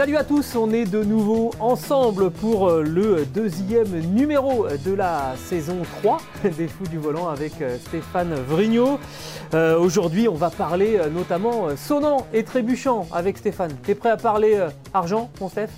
Salut à tous, on est de nouveau ensemble pour euh, le deuxième numéro de la saison 3 des Fous du Volant avec euh, Stéphane Vrignot. Euh, Aujourd'hui, on va parler notamment sonnant et trébuchant avec Stéphane. T'es prêt à parler argent, mon Steph?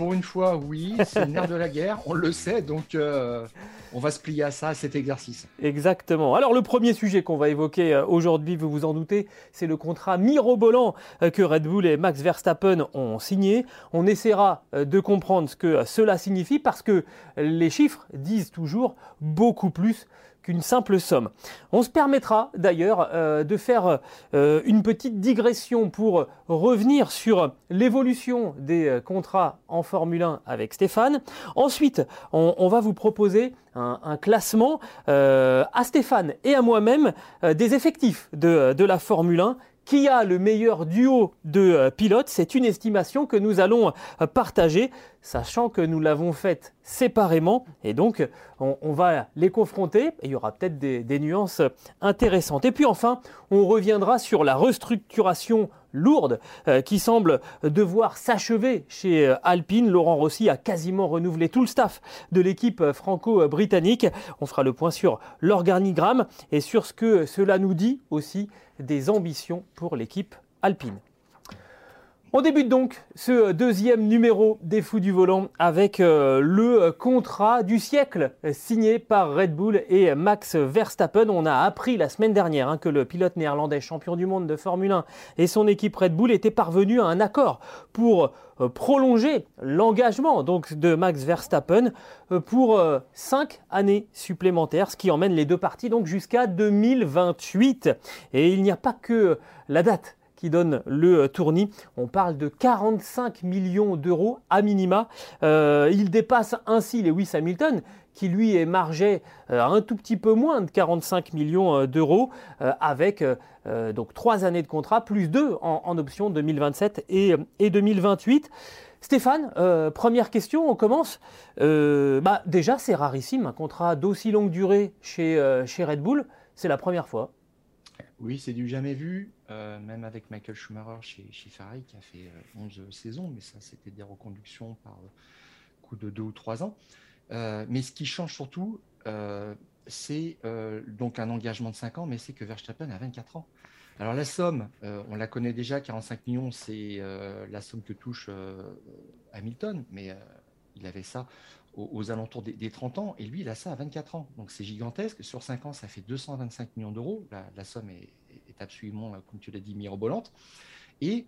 Pour une fois, oui, c'est le de la guerre, on le sait, donc euh, on va se plier à ça, à cet exercice. Exactement. Alors le premier sujet qu'on va évoquer euh, aujourd'hui, vous vous en doutez, c'est le contrat mirobolant euh, que Red Bull et Max Verstappen ont signé. On essaiera de comprendre ce que cela signifie parce que les chiffres disent toujours beaucoup plus qu'une simple somme. On se permettra d'ailleurs euh, de faire euh, une petite digression pour revenir sur l'évolution des euh, contrats en Formule 1 avec Stéphane. Ensuite, on, va vous proposer un, classement à Stéphane et à moi-même des effectifs de, de la Formule 1 qui a le meilleur duo de euh, pilotes C'est une estimation que nous allons euh, partager, sachant que nous l'avons faite séparément. Et donc, on, va les confronter. Et il y aura peut-être des, des nuances intéressantes. Et puis enfin, on reviendra sur la restructuration lourde euh, qui semble devoir s'achever chez euh, Alpine. Laurent Rossi a quasiment renouvelé tout le staff de l'équipe euh, franco-britannique. On fera le point sur l'organigramme et sur ce que cela nous dit aussi des ambitions pour l'équipe Alpine. On débute donc ce deuxième numéro des Fous du Volant avec euh, le contrat du siècle signé par Red Bull et Max Verstappen. On a appris la semaine dernière hein, que le pilote néerlandais champion du monde de Formule 1 et son équipe Red Bull étaient parvenus à un accord pour euh, prolonger l'engagement donc de Max Verstappen euh, pour 5 années supplémentaires, ce qui emmène les deux parties donc jusqu'à 2028. Et il n'y a pas que la date qui donne le euh, tournis. On parle de 45 millions d'euros à minima. Euh, il dépasse ainsi Lewis Hamilton qui lui émargeait euh, un tout petit peu moins de 45 millions euh, d'euros avec donc trois années de contrat plus deux en, option 2027 et, et 2028. Stéphane, première question, on commence. Bah, déjà, c'est rarissime, un contrat d'aussi longue durée chez, chez Red Bull. C'est la première fois. Oui, c'est du jamais vu, euh, même avec Michael Schumacher chez, chez Ferrari qui a fait euh, 11 saisons, mais ça c'était des reconductions par euh, coup de deux ou trois ans. Euh, mais ce qui change surtout, euh, c'est euh, donc un engagement de 5 ans, mais c'est que Verstappen a 24 ans. Alors la somme, euh, on la connaît déjà, 45 millions, c'est euh, la somme que touche euh, Hamilton, mais euh, il avait ça aux, aux alentours des, des 30 ans, et lui, il a ça à 24 ans. Donc c'est gigantesque. Sur 5 ans, ça fait 225 millions d'euros. La, la somme est absolument, euh, comme tu l'as dit, mirobolante. Et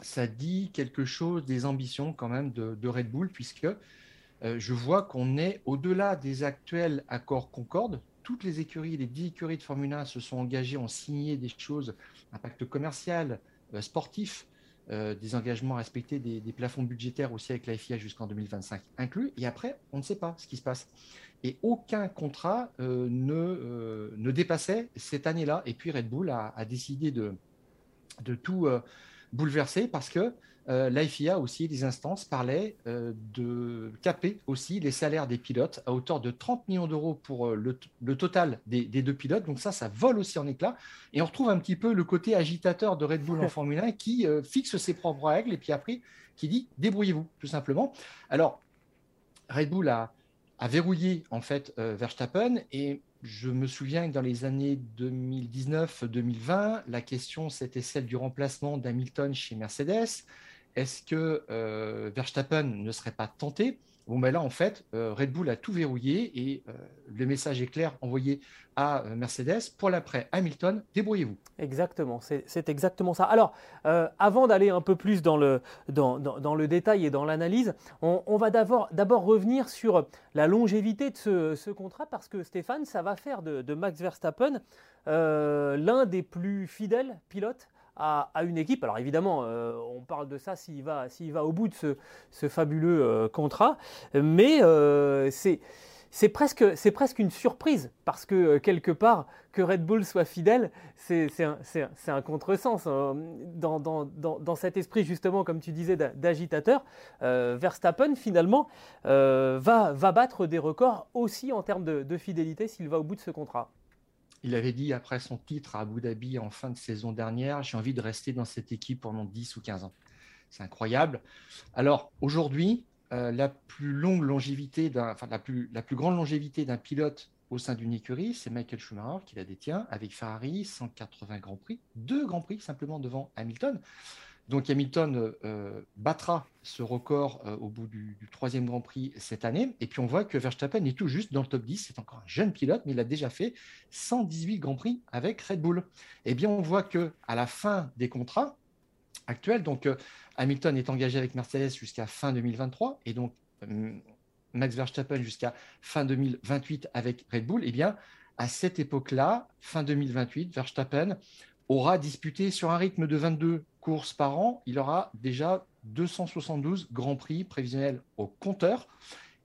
ça dit quelque chose des ambitions quand même de, Red Bull, puisque euh, je vois qu'on est au-delà des actuels accords Concorde. Toutes les écuries, les 10 écuries de Formule 1 se sont engagées, ont signé des choses, impact commercial, euh, sportif, des engagements à respecter, des, des plafonds budgétaires aussi avec la FIA jusqu'en 2025 inclus. Et après, on ne sait pas ce qui se passe. Et aucun contrat euh, ne, euh, ne dépassait cette année-là. Et puis Red Bull a, a décidé de, de tout euh, bouleverser parce que euh, la FIA aussi, les instances parlaient de caper aussi les salaires des pilotes à hauteur de 30 millions d'euros pour le, le total des, des deux pilotes. Donc ça, ça vole aussi en éclats. Et on retrouve un petit peu le côté agitateur de Red Bull en Formule 1 qui fixe ses propres règles et puis après qui dit débrouillez-vous tout simplement. Alors Red Bull a, a verrouillé en fait euh, Verstappen et je me souviens que dans les années 2019-2020, la question c'était celle du remplacement d'Hamilton chez Mercedes. Est-ce que euh, Verstappen ne serait pas tenté? Bon, ben là, en fait, Red Bull a tout verrouillé et le message est clair envoyé à Mercedes. Pour l'après, Hamilton, débrouillez-vous. Exactement, c'est exactement ça. Alors, avant d'aller un peu plus dans le, dans, le détail et dans l'analyse, on, va d'abord revenir sur la longévité de ce, contrat parce que Stéphane, ça va faire de Max Verstappen l'un des plus fidèles pilotes à, une équipe. Alors évidemment, euh, on parle de ça s'il va, va au bout de ce, fabuleux euh, contrat, mais euh, c'est... Presque, une surprise parce que quelque part, que Red Bull soit fidèle, c'est un, contresens. Hein. Dans, cet esprit, justement, comme tu disais, d'agitateur, Verstappen, finalement, va battre des records aussi en termes de fidélité s'il va au bout de ce contrat. Il avait dit après son titre à Abu Dhabi en fin de saison dernière, j'ai envie de rester dans cette équipe pendant 10 ou 15 ans. C'est incroyable. Alors aujourd'hui, euh, la plus longue la plus grande longévité d'un pilote au sein d'une écurie, c'est Michael Schumacher qui la détient avec Ferrari, 180 grands prix, deux grands prix simplement devant Hamilton. Donc Hamilton euh, battra ce record euh, au bout du, troisième Grand Prix cette année. Et puis on voit que Verstappen est tout juste dans le top 10. C'est encore un jeune pilote, mais il a déjà fait 118 Grands Prix avec Red Bull. Eh bien, on voit que à la fin des contrats actuels, donc euh, Hamilton est engagé avec Mercedes jusqu'à fin 2023, et donc Max Verstappen jusqu'à fin 2028 avec Red Bull. Eh bien, à cette époque-là, fin 2028, Verstappen aura disputé sur un rythme de 22 courses par an, il aura déjà 272 grands prix prévisionnels au compteur.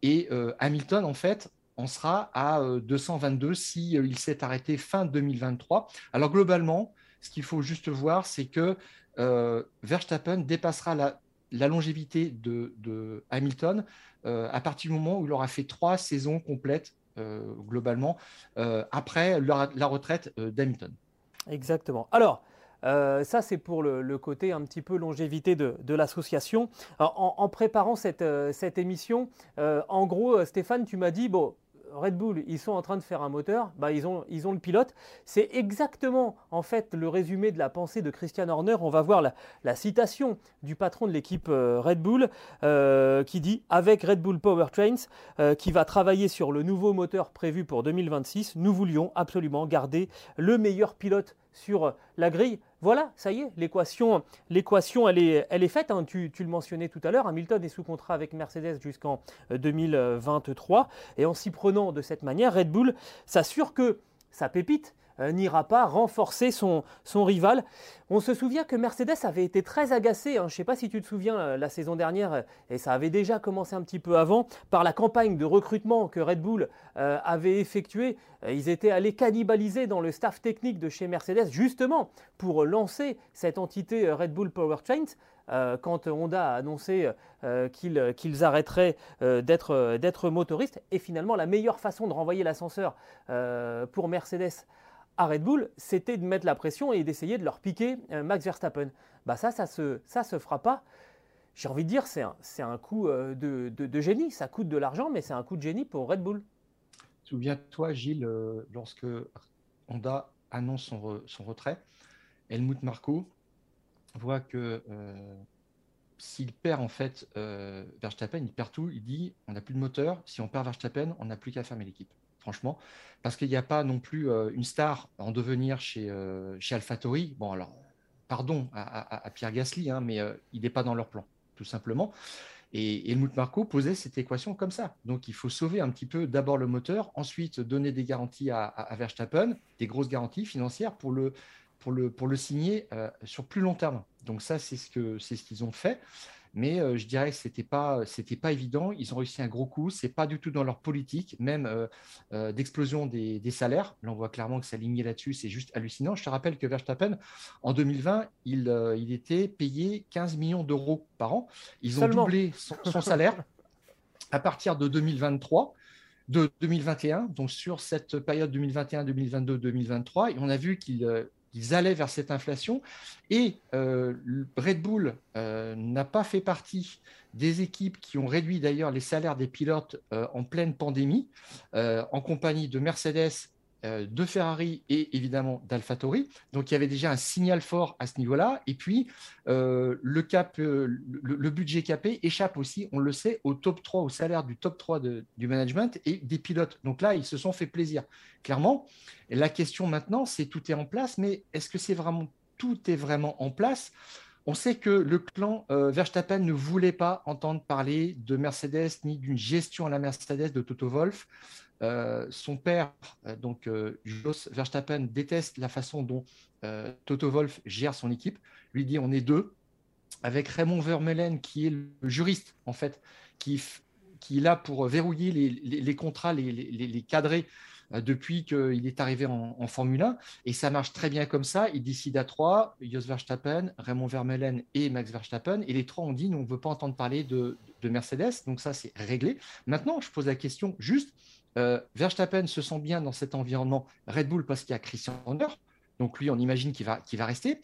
Et euh, Hamilton, en fait, en sera à 222 si euh, il s'est arrêté fin 2023. Alors globalement, ce qu'il faut juste voir, c'est que euh, Verstappen dépassera la, longévité de, Hamilton à partir du moment où il aura fait trois saisons complètes globalement après la retraite d'Hamilton. Exactement. Alors, euh, ça, c'est pour le, côté un petit peu longévité de, l'association. En, préparant cette, euh, émission, euh, en gros, Stéphane, tu m'as dit, bon, Red Bull, ils sont en train de faire un moteur, bah, ils, ont, ils ont le pilote. C'est exactement en fait le résumé de la pensée de Christian Horner. On va voir la, citation du patron de l'équipe Red Bull qui dit avec Red Bull Powertrains qui va travailler sur le nouveau moteur prévu pour 2026, nous voulions absolument garder le meilleur pilote sur la grille. Voilà, ça y est, l'équation, elle, est, faite. Hein. Tu, le mentionnais tout à l'heure, Hamilton est sous contrat avec Mercedes jusqu'en 2023. Euh, Et en s'y prenant de cette manière, Red Bull s'assure que sa pépite, n'ira pas renforcer son, son, rival. On se souvient que Mercedes avait été très agacé, hein. je ne sais pas si tu te souviens euh, la saison dernière, et ça avait déjà commencé un petit peu avant, par la campagne de recrutement que Red Bull euh, avait effectuée. Ils étaient allés cannibaliser dans le staff technique de chez Mercedes, justement pour lancer cette entité Red Bull Powertrains. quand Honda a annoncé qu'ils arrêteraient d'être motoristes. Et finalement, la meilleure façon de renvoyer l'ascenseur pour Mercedes à Red Bull, c'était de mettre la pression et d'essayer de leur piquer euh, Max Verstappen. Bah ça, ça se, ça se fera pas. J'ai envie de dire, c'est un, coup euh, de, génie. Ça coûte de l'argent, mais c'est un coup de génie pour Red Bull. Souviens-toi, Gilles, euh, lorsque Honda annonce son, son, retrait, Helmut Marko voit que s'il perd en fait Verstappen, il perd tout. Il dit on n'a plus de moteur. Si on perd Verstappen, on n'a plus qu'à fermer l'équipe franchement, parce qu'il n'y a pas non plus euh, une star en devenir chez, euh, chez AlphaTauri. Bon, alors, pardon à, Pierre Gasly, hein, mais euh, il n'est pas dans leur plan, tout simplement. Et Helmut Marko posait cette équation comme ça. Donc, il faut sauver un petit peu d'abord le moteur, ensuite donner des garanties à, Verstappen, des grosses garanties financières pour le, pour le, pour le signer sur plus long terme. Donc, ça, c'est ce ce qu'ils ont fait mais euh, je dirais que c'était pas c'était pas évident. Ils ont réussi un gros coup. C'est pas du tout dans leur politique, même euh, euh, d'explosion des, salaires. Là, on voit clairement que ça lignait là-dessus. C'est juste hallucinant. Je te rappelle que Verstappen, en 2020, il, il était payé 15 millions d'euros par an. Ils ont doublé son, salaire à partir de 2023 de 2021, donc sur cette période 2021, 2022, 2023, et on a vu qu'il ils allaient vers cette inflation. Et euh, Red Bull euh, n'a pas fait partie des équipes qui ont réduit d'ailleurs les salaires des pilotes euh, en pleine pandémie, en compagnie de Mercedes de Ferrari et évidemment d'AlphaTauri. Donc il y avait déjà un signal fort à ce niveau-là. Et puis euh, le, cap, le, budget capé échappe aussi, on le sait, au top 3, au salaire du top 3 du management et des pilotes. Donc là, ils se sont fait plaisir, clairement. la question maintenant, c'est tout est en place, mais est-ce que c'est vraiment tout est vraiment en place? On sait que le clan Verstappen ne voulait pas entendre parler de Mercedes ni d'une gestion à la Mercedes de Toto Wolff. Euh, son père, euh, donc euh, Jos Verstappen, déteste la façon dont Toto Wolff gère son équipe. Lui dit on est deux, avec Raymond Vermeulen qui est le juriste en fait, qui, qui est là pour verrouiller les, contrats, les, les cadrer depuis qu'il est arrivé en, Formule 1. Et ça marche très bien comme ça. Il décide à trois, Jos Verstappen, Raymond Vermeulen et Max Verstappen. Et les trois ont dit, nous, on ne veut pas entendre parler de Mercedes. Donc ça, c'est réglé. Maintenant, je pose la question juste, euh, Verstappen se sent bien dans cet environnement Red Bull parce qu'il y a Christian Horner. Donc lui, on imagine qu'il va, va rester.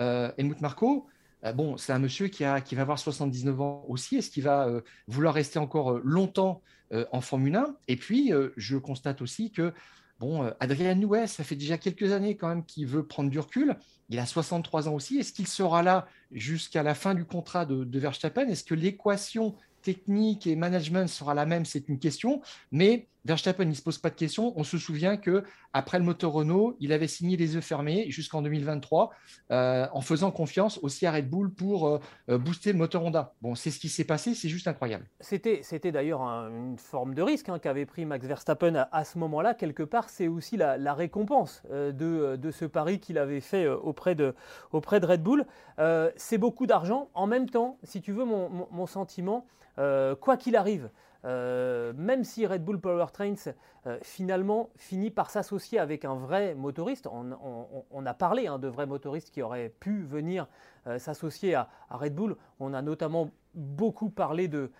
Euh, Helmut Marko, euh, bon, c'est un monsieur qui, a, qui va avoir 79 ans aussi. Est-ce qu'il va euh, vouloir rester encore longtemps en Formule 1 Et puis, je constate aussi que Bon, Adrien Newey, ça fait déjà quelques années quand même qu'il veut prendre du recul. Il a 63 ans aussi. Est-ce qu'il sera là jusqu'à la fin du contrat de, de Verstappen? Est-ce que l'équation technique et management sera la même? C'est une question. Mais Verstappen, il ne se pose pas de questions. On se souvient que après le moteur Renault, il avait signé les yeux fermés jusqu'en 2023, euh, en faisant confiance aussi à Red Bull pour euh, euh, booster le moteur Honda. C'est ce qui s'est passé, c'est juste incroyable. C'était, d'ailleurs une forme de risque hein, qu'avait pris Max Verstappen à, ce moment-là. Quelque part, c'est aussi la, récompense de, ce pari qu'il avait fait auprès de, Red Bull. c'est beaucoup d'argent. En même temps, si tu veux mon sentiment, quoi qu'il arrive, euh, même si Red Bull Powertrains euh, finalement finit par s'associer avec un vrai motoriste, on, a parlé hein, de vrais motoristes qui auraient pu venir euh, s'associer à, Red Bull, on a notamment beaucoup parlé de,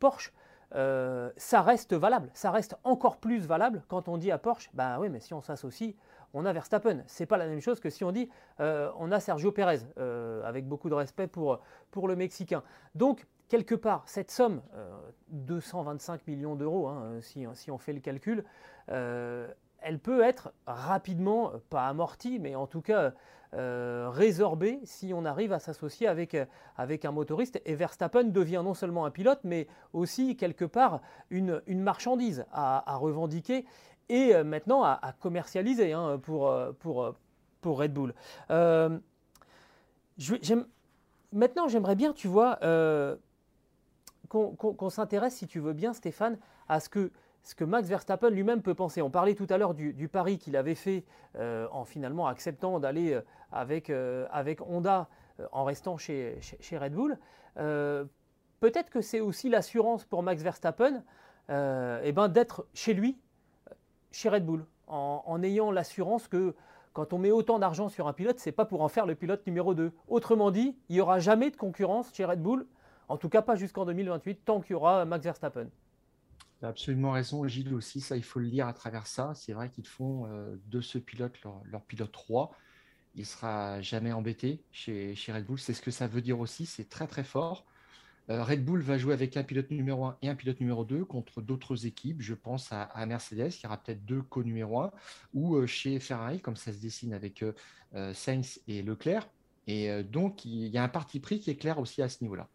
Porsche. ça reste valable, ça reste encore plus valable quand on dit à Porsche, bah oui, mais si on s'associe, on a Verstappen. C'est pas la même chose que si on dit on a Sergio Pérez, avec beaucoup de respect pour, pour le Mexicain. Donc quelque part, cette somme, 225 euh, millions d'euros, hein, si, on fait le calcul, euh, elle peut être rapidement, pas amortie, mais en tout cas euh, résorbée si on arrive à s'associer avec, avec un motoriste. Et Verstappen devient non seulement un pilote, mais aussi quelque part une, marchandise à, revendiquer et maintenant à, commercialiser hein, pour, pour, pour Red Bull. maintenant, j'aimerais bien, tu vois, qu'on s'intéresse, si tu veux bien, Stéphane, à ce que, ce Max Verstappen lui-même peut penser. On parlait tout à l'heure du, pari qu'il avait fait euh, en finalement acceptant d'aller euh, avec, euh, avec Honda en restant chez, Red Bull. Peut-être que c'est aussi l'assurance pour Max Verstappen eh ben, d'être chez lui, chez Red Bull, en, ayant l'assurance que quand on met autant d'argent sur un pilote, c'est pas pour en faire le pilote numéro 2. Autrement dit, il n'y aura jamais de concurrence chez Red Bull en tout cas, pas jusqu'en 2028, tant qu'il y aura Max Verstappen. Tu as absolument raison, Gilles aussi, ça, il faut le lire à travers ça. C'est vrai qu'ils font euh, de ce pilote leur, pilote 3. Il ne sera jamais embêté chez, Red Bull. C'est ce que ça veut dire aussi, c'est très très fort. Euh, Red Bull va jouer avec un pilote numéro 1 et un pilote numéro 2 contre d'autres équipes. Je pense à, Mercedes, qui aura peut-être deux co-numéro 1, ou euh, chez Ferrari, comme ça se dessine avec Sainz et Leclerc. Et donc, il y a un parti pris qui est clair aussi à ce niveau-là.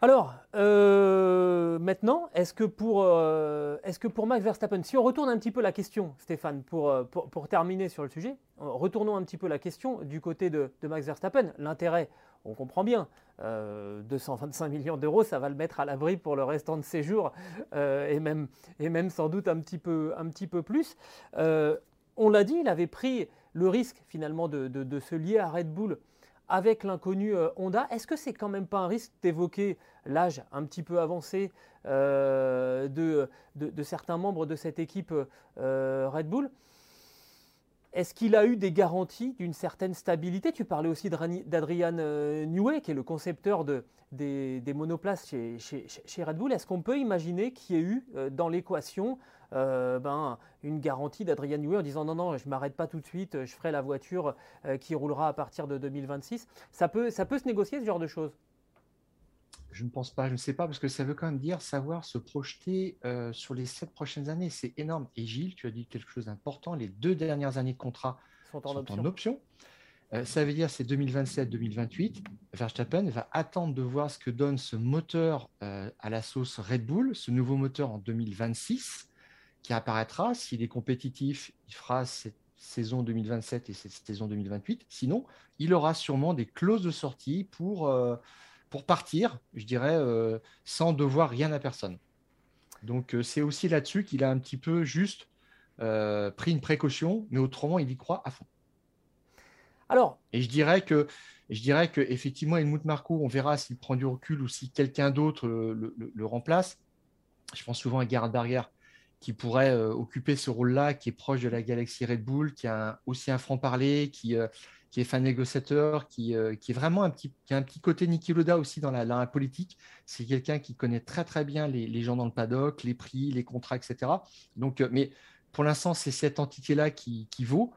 Alors, euh, maintenant, est-ce que, pour, euh, est-ce que pour Max Verstappen, si on retourne un petit peu la question, Stéphane, pour, euh, pour, terminer sur le sujet, retournons un petit peu la question du côté de, Max Verstappen. L'intérêt, on comprend bien, 225 millions d'euros, ça va le mettre à l'abri pour le restant de ses jours, et, même, et même sans doute un petit peu, un petit peu plus. on l'a dit, il avait pris le risque finalement de, de se lier à Red Bull avec l'inconnu euh, Honda. Est-ce que c'est quand même pas un risque d'évoquer l'âge un petit peu avancé euh, de, certains membres de cette équipe euh, Red Bull? Est-ce qu'il a eu des garanties d'une certaine stabilité? Tu parlais aussi d'Adrian Newey, qui est le concepteur de, des, monoplaces chez, chez, Red Bull. Est-ce qu'on peut imaginer qu'il y ait eu dans l'équation euh, ben, une garantie d'Adrian Newey en disant non, non, je ne m'arrête pas tout de suite, je ferai la voiture euh, qui roulera à partir de 2026. Ça peut, ça peut se négocier ce genre de choses? Je ne pense pas, je ne sais pas, parce que ça veut quand même dire savoir se projeter euh, sur les sept prochaines années. C'est énorme. Et Gilles, tu as dit quelque chose d'important. Les deux dernières années de contrat sont en option. Euh, ça veut dire c'est 2027-2028. Verstappen va attendre de voir ce que donne ce moteur euh, à la sauce Red Bull, ce nouveau moteur en 2026 qui apparaîtra. S'il est compétitif, il fera cette saison 2027 et cette saison 2028. Sinon, il aura sûrement des clauses de sortie pour, euh, pour partir, je dirais, euh, sans devoir rien à personne. Donc euh, c'est aussi là-dessus qu'il a un petit peu juste pris une précaution, mais autrement, il y croit à fond. Alors, et je dirais que je dirais que effectivement, Helmut Marco, on verra s'il prend du recul ou si quelqu'un d'autre le, le, remplace. Je pense souvent à Gerhard Berger, qui pourrait euh, occuper ce rôle-là, qui est proche de la galaxie Red Bull, qui a aussi un franc-parler, qui, euh, qui est fan négociateur, qui, euh, est vraiment un petit, a un petit côté Niki Loda aussi dans la, politique. C'est quelqu'un qui connaît très très bien les, les, gens dans le paddock, les prix, les contrats, etc. Donc, mais pour l'instant, c'est cette entité-là qui, qui, vaut.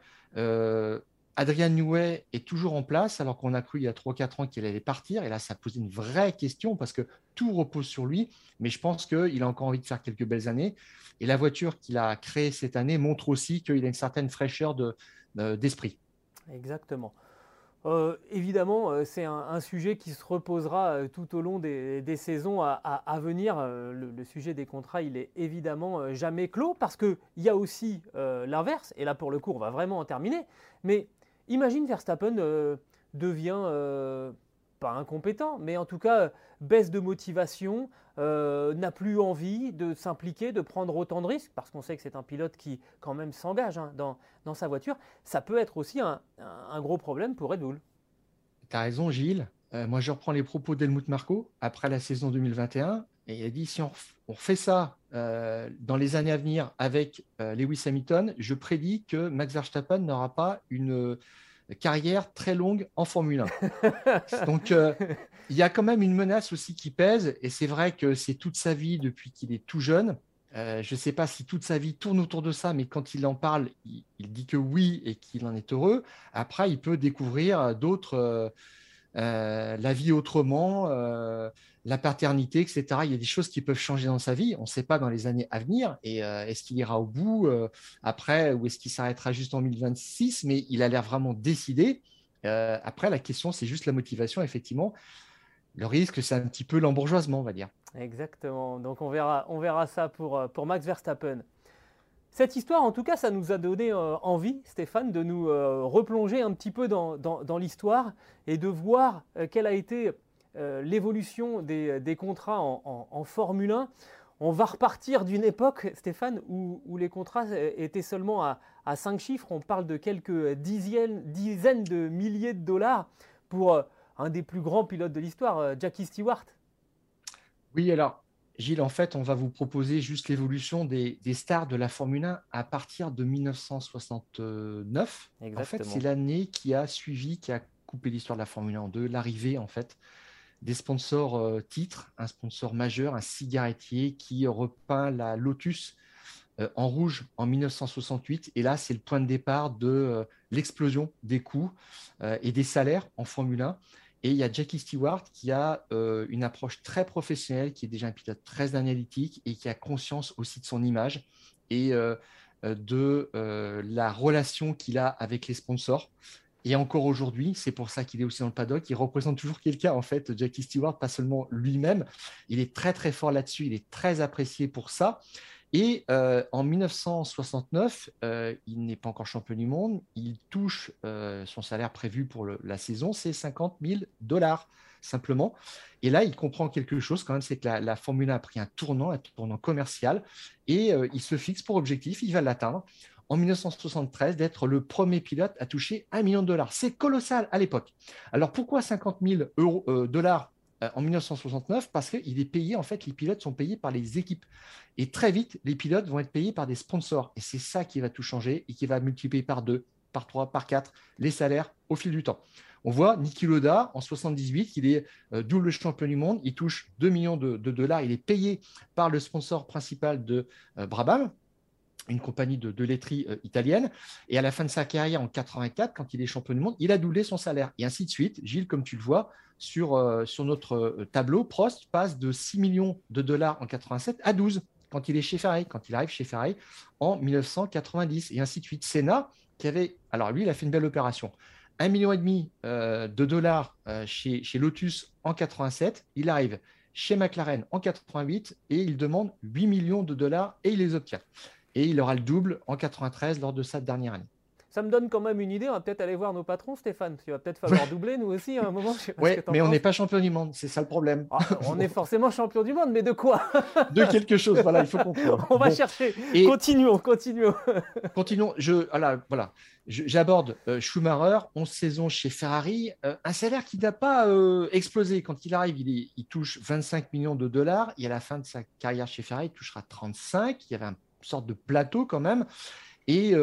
Adrian Newey est toujours en place, alors qu'on a cru il y a 3-4 ans qu'il allait partir. Et là, ça pose une vraie question parce que tout repose sur lui. Mais je pense qu'il a encore envie de faire quelques belles années. Et la voiture qu'il a créée cette année montre aussi qu'il a une certaine fraîcheur d'esprit. Exactement. Euh, évidemment, euh, c'est un, sujet qui se reposera euh, tout au long des, saisons à, venir. Le, sujet des contrats, il est évidemment jamais clos parce qu'il y a aussi l'inverse. Et là, pour le coup, on va vraiment en terminer. Mais Imagine Verstappen euh, devient euh, pas incompétent, mais en tout cas baisse de motivation, euh, n'a plus envie de s'impliquer, de prendre autant de risques, parce qu'on sait que c'est un pilote qui quand même s'engage hein, dans, sa voiture. Ça peut être aussi un, gros problème pour Red Bull. Tu as raison Gilles. moi je reprends les propos d'Helmut Marco après la saison 2021. Et il a dit si on, on fait ça dans les années à venir avec Lewis Hamilton, je prédis que Max Verstappen n'aura pas une carrière très longue en Formule 1. Donc, euh, il y a quand même une menace aussi qui pèse, et c'est vrai que c'est toute sa vie depuis qu'il est tout jeune. Euh, je ne sais pas si toute sa vie tourne autour de ça, mais quand il en parle, il, dit que oui et qu'il en est heureux. Après, il peut découvrir d'autres, euh, la vie autrement, la paternité, etc. Il y a des choses qui peuvent changer dans sa vie. On ne sait pas dans les années à venir. Et euh, est-ce qu'il ira au bout euh, après ou est-ce qu'il s'arrêtera juste en 2026 Mais il a l'air vraiment décidé. Euh, après, la question, c'est juste la motivation, effectivement. Le risque, c'est un petit peu l'embourgeoisement, on va dire. Exactement. Donc on verra, on verra ça pour, pour Max Verstappen. Cette histoire, en tout cas, ça nous a donné envie, Stéphane, de nous replonger un petit peu dans, l'histoire et de voir quelle a été euh, l'évolution des, contrats en, Formule 1, on va repartir d'une époque, Stéphane, où, les contrats étaient seulement à, à, 5 chiffres. On parle de quelques dizaines, dizaines de milliers de dollars pour euh, un des plus grands pilotes de l'histoire, euh, Jackie Stewart. Oui, alors, Gilles, en fait, on va vous proposer juste l'évolution des, stars de la Formule 1 à partir de 1969. En fait, c'est l'année qui a suivi, qui a coupé l'histoire de la Formule 1 en deux, l'arrivée, en fait, des sponsors euh, titres, un sponsor majeur, un cigarettier qui repeint la Lotus euh, en rouge en 1968. Et là, c'est le point de départ de euh, l'explosion des coûts et des salaires en Formule 1. Et il y a Jackie Stewart qui a une approche très professionnelle, qui est déjà un pilote très analytique et qui a conscience aussi de son image et de la relation qu'il a avec les sponsors. Et encore aujourd'hui, c'est pour ça qu'il est aussi dans le paddock. Il représente toujours quelqu'un, en fait, Jackie Stewart, pas seulement lui-même. Il est très, très fort là-dessus. Il est très apprécié pour ça. Et euh, en 1969, euh, il n'est pas encore champion du monde. Il touche euh, son salaire prévu pour la saison, c'est 50 000 dollars simplement. Et là, il comprend quelque chose quand même, c'est que la, Formule 1 a pris un tournant, un tournant commercial, et il se fixe pour objectif, il va l'atteindre en 1973 d'être le premier pilote à toucher un million de dollars. C'est colossal à l'époque. Alors pourquoi 50 000 euros, euh, dollars en 1969 Parce qu'il est payé, en fait, les pilotes sont payés par les équipes. Et très vite, les pilotes vont être payés par des sponsors. Et c'est ça qui va tout changer et qui va multiplier par deux, par trois, par quatre les salaires au fil du temps. On voit Niki Loda en 78, il est euh, double champion du monde, il touche 2 millions de, dollars, il est payé par le sponsor principal de Brabham, une compagnie de, laiterie italienne. Et à la fin de sa carrière, en 84, quand il est champion du monde, il a doublé son salaire. Et ainsi de suite. Gilles, comme tu le vois, sur, sur notre tableau, Prost passe de 6 millions de dollars en 87 à 12 quand il est chez Ferrari, quand il arrive chez Ferrari en 1990, et ainsi de suite. Senna, qui avait, alors lui, il a fait une belle opération. 1,5 million et demi euh, de dollars euh, chez, chez, Lotus en 87, il arrive chez McLaren en 88 et il demande 8 millions de dollars et il les obtient. Et il aura le double en 93 lors de sa dernière année ça me donne quand même une idée. On va peut-être aller voir nos patrons, Stéphane. Il va peut-être falloir doubler, nous aussi, à un moment. Oui, mais on n'est pas champion du monde. C'est ça le problème. Ah, on est forcément champion du monde, mais de quoi? De quelque chose. Voilà, il faut comprendre. On va chercher. continuons, continuons. continuons. Je, voilà, J'aborde euh, Schumacher, 11 saisons chez Ferrari, euh, un salaire qui n'a pas euh, explosé. Quand il arrive, il, il, touche 25 millions de dollars et à la fin de sa carrière chez Ferrari, il touchera 35. Il y avait une sorte de plateau quand même. Et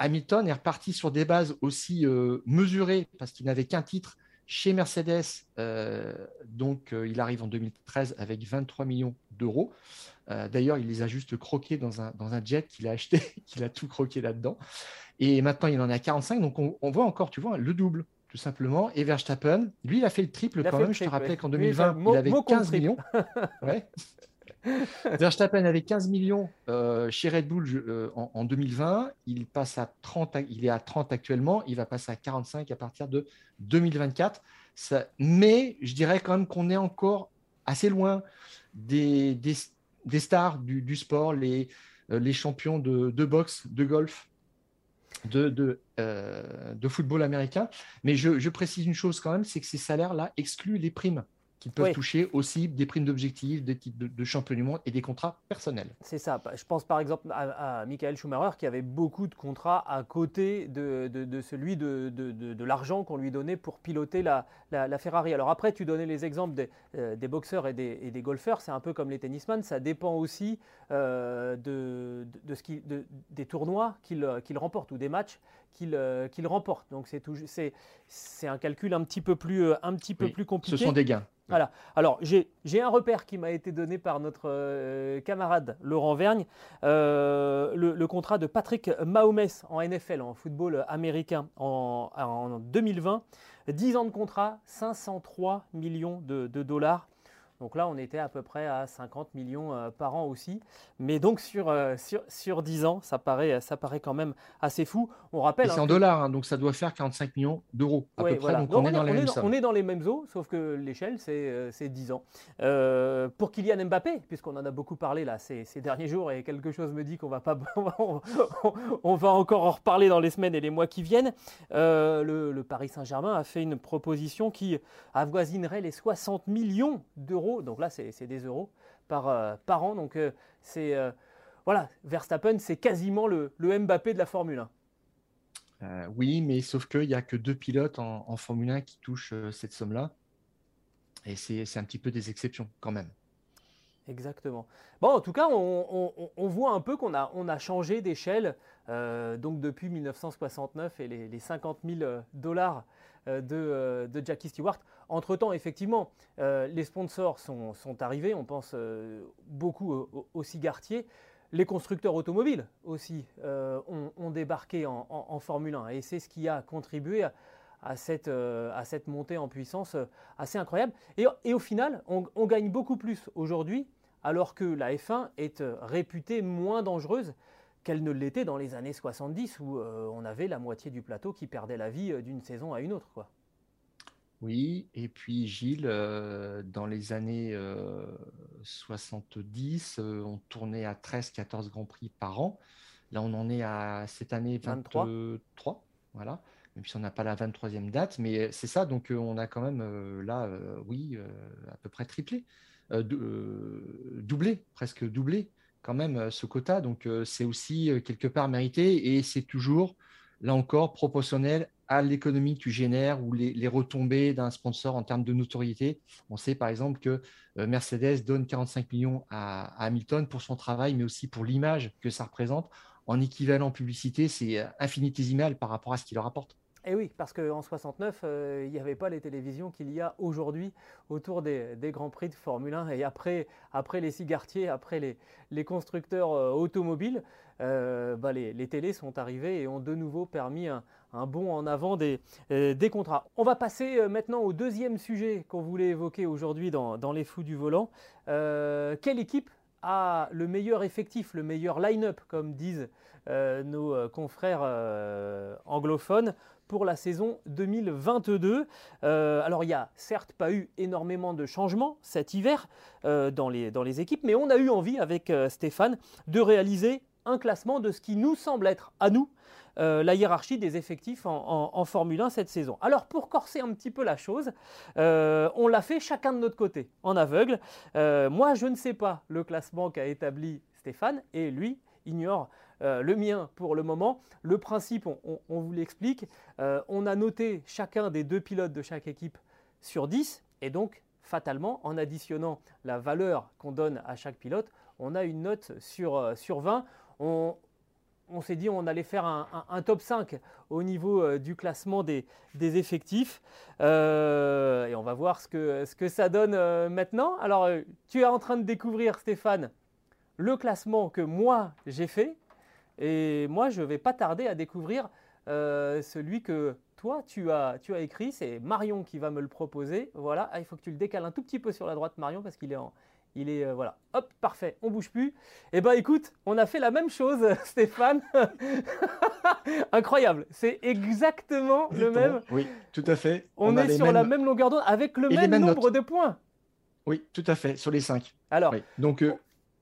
Hamilton est reparti sur des bases aussi euh, mesurées parce qu'il n'avait qu'un titre chez Mercedes. Euh, donc, euh, il arrive en 2013 avec 23 millions d'euros. D'ailleurs, il les a juste croqués dans un, dans un jet qu'il a acheté, qu'il a tout croqué là-dedans. Et maintenant, il en a 45. Donc, on, voit encore, tu vois, le double tout simplement. Et Verstappen, lui, il a fait le triple quand même. Je te rappelais qu'en 2020, il avait 15 millions. Ouais. Verstappen avait 15 millions euh, chez Red Bull euh, en, 2020. Il, passe à 30, il est à 30 actuellement. Il va passer à 45 à partir de 2024. Ça, mais je dirais quand même qu'on est encore assez loin des, stars du, sport, les, euh, champions de, boxe, de golf, de, football américain. Mais je, je précise une chose quand même, c'est que ces salaires-là excluent les primes qui peuvent toucher aussi des primes d'objectifs, des titres de, de, champion du monde et des contrats personnels. C'est ça. Je pense par exemple à, Michael Schumacher qui avait beaucoup de contrats à côté de, de celui de, l'argent qu'on lui donnait pour piloter la, la, Ferrari. Alors après, tu donnais les exemples des, euh, des boxeurs et des, et des golfeurs. C'est un peu comme les tennisman. Ça dépend aussi euh, de, ce qui, des tournois qu'ils remportent ou des matchs qu'ils remportent. Donc c'est un calcul un petit peu plus, un petit peu plus compliqué. Ce sont des gains. Voilà. Alors, j'ai un repère qui m'a été donné par notre euh, camarade Laurent Vergne, euh, le, contrat de Patrick Mahomes en NFL, en football américain, en, en 2020. 10 ans de contrat, 503 millions de dollars. Donc là, on était à peu près à 50 millions euh, par an aussi. Mais donc sur, euh, sur, sur 10 ans, ça paraît, ça paraît quand même assez fou. On rappelle. C'est hein, en dollars, hein, donc ça doit faire 45 millions d'euros à peu près. Donc, on, est, dans les mêmes on est dans les mêmes eaux, sauf que l'échelle, c'est 10 euh, ans. pour Kylian Mbappé, puisqu'on en a beaucoup parlé là ces, ces, derniers jours et quelque chose me dit qu'on va pas, on va encore en reparler dans les semaines et les mois qui viennent. Le, le Paris Saint-Germain a fait une proposition qui avoisinerait les 60 millions d'euros donc là, c'est des euros par, euh, par an. Donc euh, c'est euh, voilà, Verstappen, c'est quasiment le, le, Mbappé de la Formule 1. oui, mais sauf qu'il n'y a que deux pilotes en, Formule 1 qui touchent cette somme-là. Et c'est un petit peu des exceptions quand même. Exactement. Bon, en tout cas, on, on, voit un peu qu'on a, on a changé d'échelle. donc depuis 1969 et les, les 50 000 dollars de, de, Jackie Stewart, entre-temps, effectivement, euh, les sponsors sont, arrivés, on pense euh, beaucoup aux, cigaretiers. Les constructeurs automobiles aussi euh, ont, débarqué en, Formule 1 et c'est ce qui a contribué à, cette, montée en puissance assez incroyable. Et, au final, on, gagne beaucoup plus aujourd'hui alors que la F1 est réputée moins dangereuse qu'elle ne l'était dans les années 70 où on avait la moitié du plateau qui perdait la vie d'une saison à une autre. Oui, et puis Gilles, euh, dans les années 70, euh, euh, on tournait à 13-14 Grands Prix par an. Là, on en est à cette année 23, voilà, même si on n'a pas la 23e date, mais c'est ça, donc on a quand même là, oui, à peu près triplé, doublé, presque doublé quand même ce quota, donc c'est aussi quelque part mérité et c'est toujours, là encore, proportionnel à l'économie que tu génères ou les, retombées d'un sponsor en termes de notoriété. On sait par exemple que euh, Mercedes donne 45 millions à, Hamilton pour son travail, mais aussi pour l'image que ça représente. En équivalent publicité, c'est infinitésimal par rapport à ce qu'il leur apporte. Et eh oui, parce qu'en 69, euh, il n'y avait pas les télévisions qu'il y a aujourd'hui autour des, Grands Prix de Formule 1. Et après, après les cigartiers, après les, constructeurs euh, automobiles, euh, bah, les, télés sont arrivées et ont de nouveau permis un, bond en avant des, des, contrats. On va passer maintenant au deuxième sujet qu'on voulait évoquer aujourd'hui dans, les fous du volant. quelle équipe a le meilleur effectif, le meilleur line-up, comme disent euh, nos euh, confrères euh, anglophones, pour la saison 2022. alors il n'y a certes pas eu énormément de changements cet hiver dans, les, dans les équipes, mais on a eu envie avec Stéphane de réaliser un classement de ce qui nous semble être à nous euh, la hiérarchie des effectifs en, Formule 1 cette saison. Alors pour corser un petit peu la chose, euh, on l'a fait chacun de notre côté, en aveugle. Euh, moi, je ne sais pas le classement qu'a établi Stéphane, et lui ignore le mien pour le moment. Le principe, on, vous l'explique. on a noté chacun des deux pilotes de chaque équipe sur 10, et donc fatalement, en additionnant la valeur qu'on donne à chaque pilote, on a une note sur, sur 20. On, on s'est dit on allait faire un, top 5 au niveau euh, du classement des, effectifs. Euh, et on va voir ce que, ça donne euh, maintenant. Alors, tu es en train de découvrir, Stéphane, le classement que moi j'ai fait. Et moi, je ne vais pas tarder à découvrir celui que toi, tu as, tu as écrit. C'est Marion qui va me le proposer. Voilà, ah, il faut que tu le décales un tout petit peu sur la droite, Marion, parce qu'il est en, il est euh, voilà, hop, parfait, on bouge plus. Eh ben écoute, on a fait la même chose, Stéphane. Incroyable, c'est exactement le même. Oui, tout à fait. On, est sur la même longueur d'onde avec le même nombre de points. Oui, tout à fait, sur les cinq. Alors, donc euh,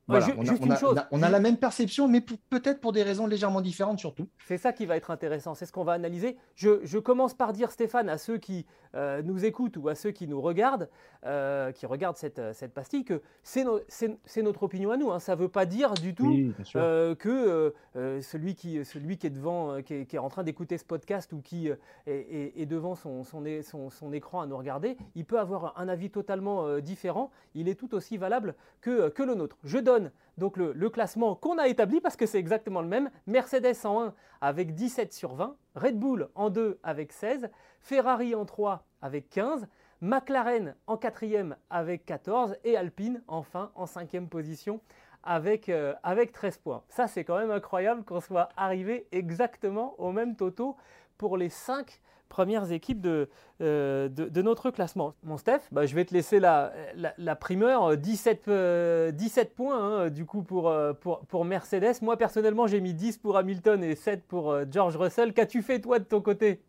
on, a, la même perception, mais peut-être pour des raisons légèrement différentes surtout. C'est ça qui va être intéressant, c'est ce qu'on va analyser. Je, commence par dire, Stéphane, à ceux qui euh, nous écoutent ou à ceux qui nous regardent, euh, qui regardent cette, cette pastille, que c'est notre opinion à nous. Hein. Ça ne veut pas dire du tout euh, que celui, qui, celui qui est devant, qui est, en train d'écouter ce podcast ou qui est, devant son, son, son, écran à nous regarder, il peut avoir un avis totalement différent. Il est tout aussi valable que, que le nôtre. Je donne donc le, classement qu'on a établi parce que c'est exactement le même. Mercedes en 1 avec 17 sur 20, Red Bull en 2 avec 16, Ferrari en 3 avec 15, McLaren en 4 avec 14 et Alpine enfin en 5 position avec, euh, avec 13 points. Ça c'est quand même incroyable qu'on soit arrivé exactement au même toto pour les 5 premières équipes de, euh, de, notre classement. Mon Steph, bah, je vais te laisser la, la, primeur. 17, 17 euh, points hein, du coup pour, euh, pour, pour, Mercedes. Moi personnellement j'ai mis 10 pour Hamilton et 7 pour George Russell. Qu'as-tu fait toi de ton côté?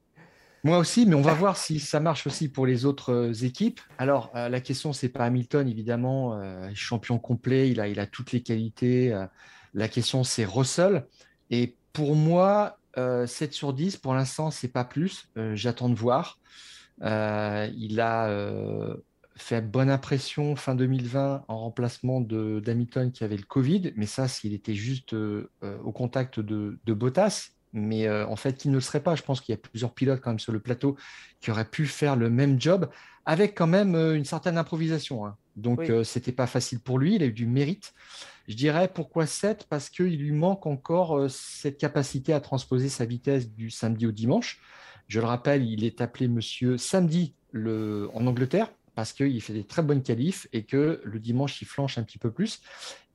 Moi aussi, mais on va voir si ça marche aussi pour les autres équipes. Alors, la question, c'est pas Hamilton, évidemment, champion complet, il a, il a toutes les qualités. la question, c'est Russell. Et pour moi, 7 euh, sur 10, pour l'instant, c'est pas plus. Euh, j'attends de voir. Euh, il a fait bonne impression fin 2020 en remplacement de d'Hamilton qui avait le Covid, mais ça, s'il était juste au contact de, de Bottas. Mais en fait, il ne le serait pas. Je pense qu'il y a plusieurs pilotes quand même sur le plateau qui auraient pu faire le même job avec quand même une certaine improvisation. Hein. Donc, ce c'était pas facile pour lui. Il a eu du mérite. Je dirais pourquoi 7 Parce qu'il lui manque encore euh, cette capacité à transposer sa vitesse du samedi au dimanche. Je le rappelle, il est appelé monsieur samedi en Angleterre parce qu'il fait des très bonnes qualifs et que le dimanche, il flanche un petit peu plus.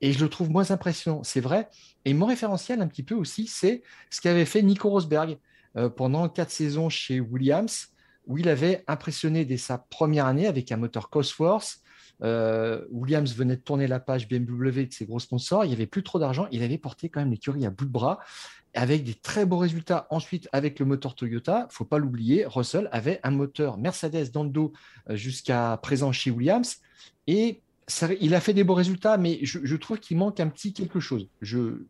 Et je le trouve moins impressionnant, c'est vrai. Et mon référentiel un petit peu aussi, c'est ce qu'avait fait Nico Rosberg euh, pendant quatre saisons chez Williams, où il avait impressionné dès sa première année avec un moteur Cosworth, euh, Williams venait de tourner la page BMW de ses gros sponsors. Il n'y avait plus trop d'argent. Il avait porté quand même l'écurie à bout de bras avec des très beaux résultats. Ensuite, avec le moteur Toyota, faut pas l'oublier, Russell avait un moteur Mercedes dans le dos euh, jusqu'à présent chez Williams. Et il a fait des beaux résultats, mais je, trouve qu'il manque un petit quelque chose,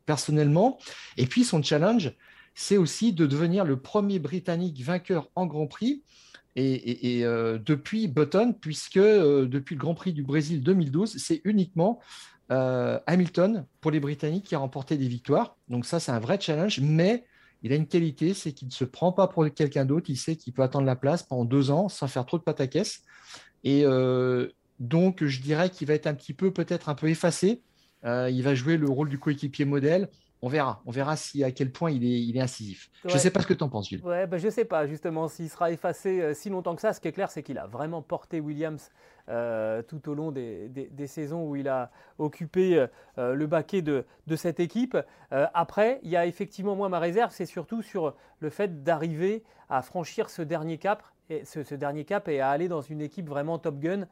personnellement. Et puis, son challenge, c'est aussi de devenir le premier Britannique vainqueur en Grand Prix et, euh, depuis Button, puisque euh, depuis le Grand Prix du Brésil 2012, c'est uniquement euh, Hamilton pour les Britanniques qui a remporté des victoires. Donc ça, c'est un vrai challenge, mais il a une qualité, c'est qu'il ne se prend pas pour quelqu'un d'autre. Il sait qu'il peut attendre la place pendant deux ans sans faire trop de pataquès. Et donc, je dirais qu'il va être un petit peu, peut-être un peu effacé. il va jouer le rôle du coéquipier modèle. On verra. On verra si à quel point il est, il est incisif. Je ne sais pas ce que tu en penses, Gilles. Ouais, bah, je ne sais pas justement s'il sera effacé euh, si longtemps que ça. Ce qui est clair, c'est qu'il a vraiment porté Williams euh, tout au long des, saisons où il a occupé euh, le baquet de, cette équipe. après, il y a effectivement, moi, ma réserve, c'est surtout sur le fait d'arriver à franchir ce dernier cap et ce, dernier cap et à aller dans une équipe vraiment top gun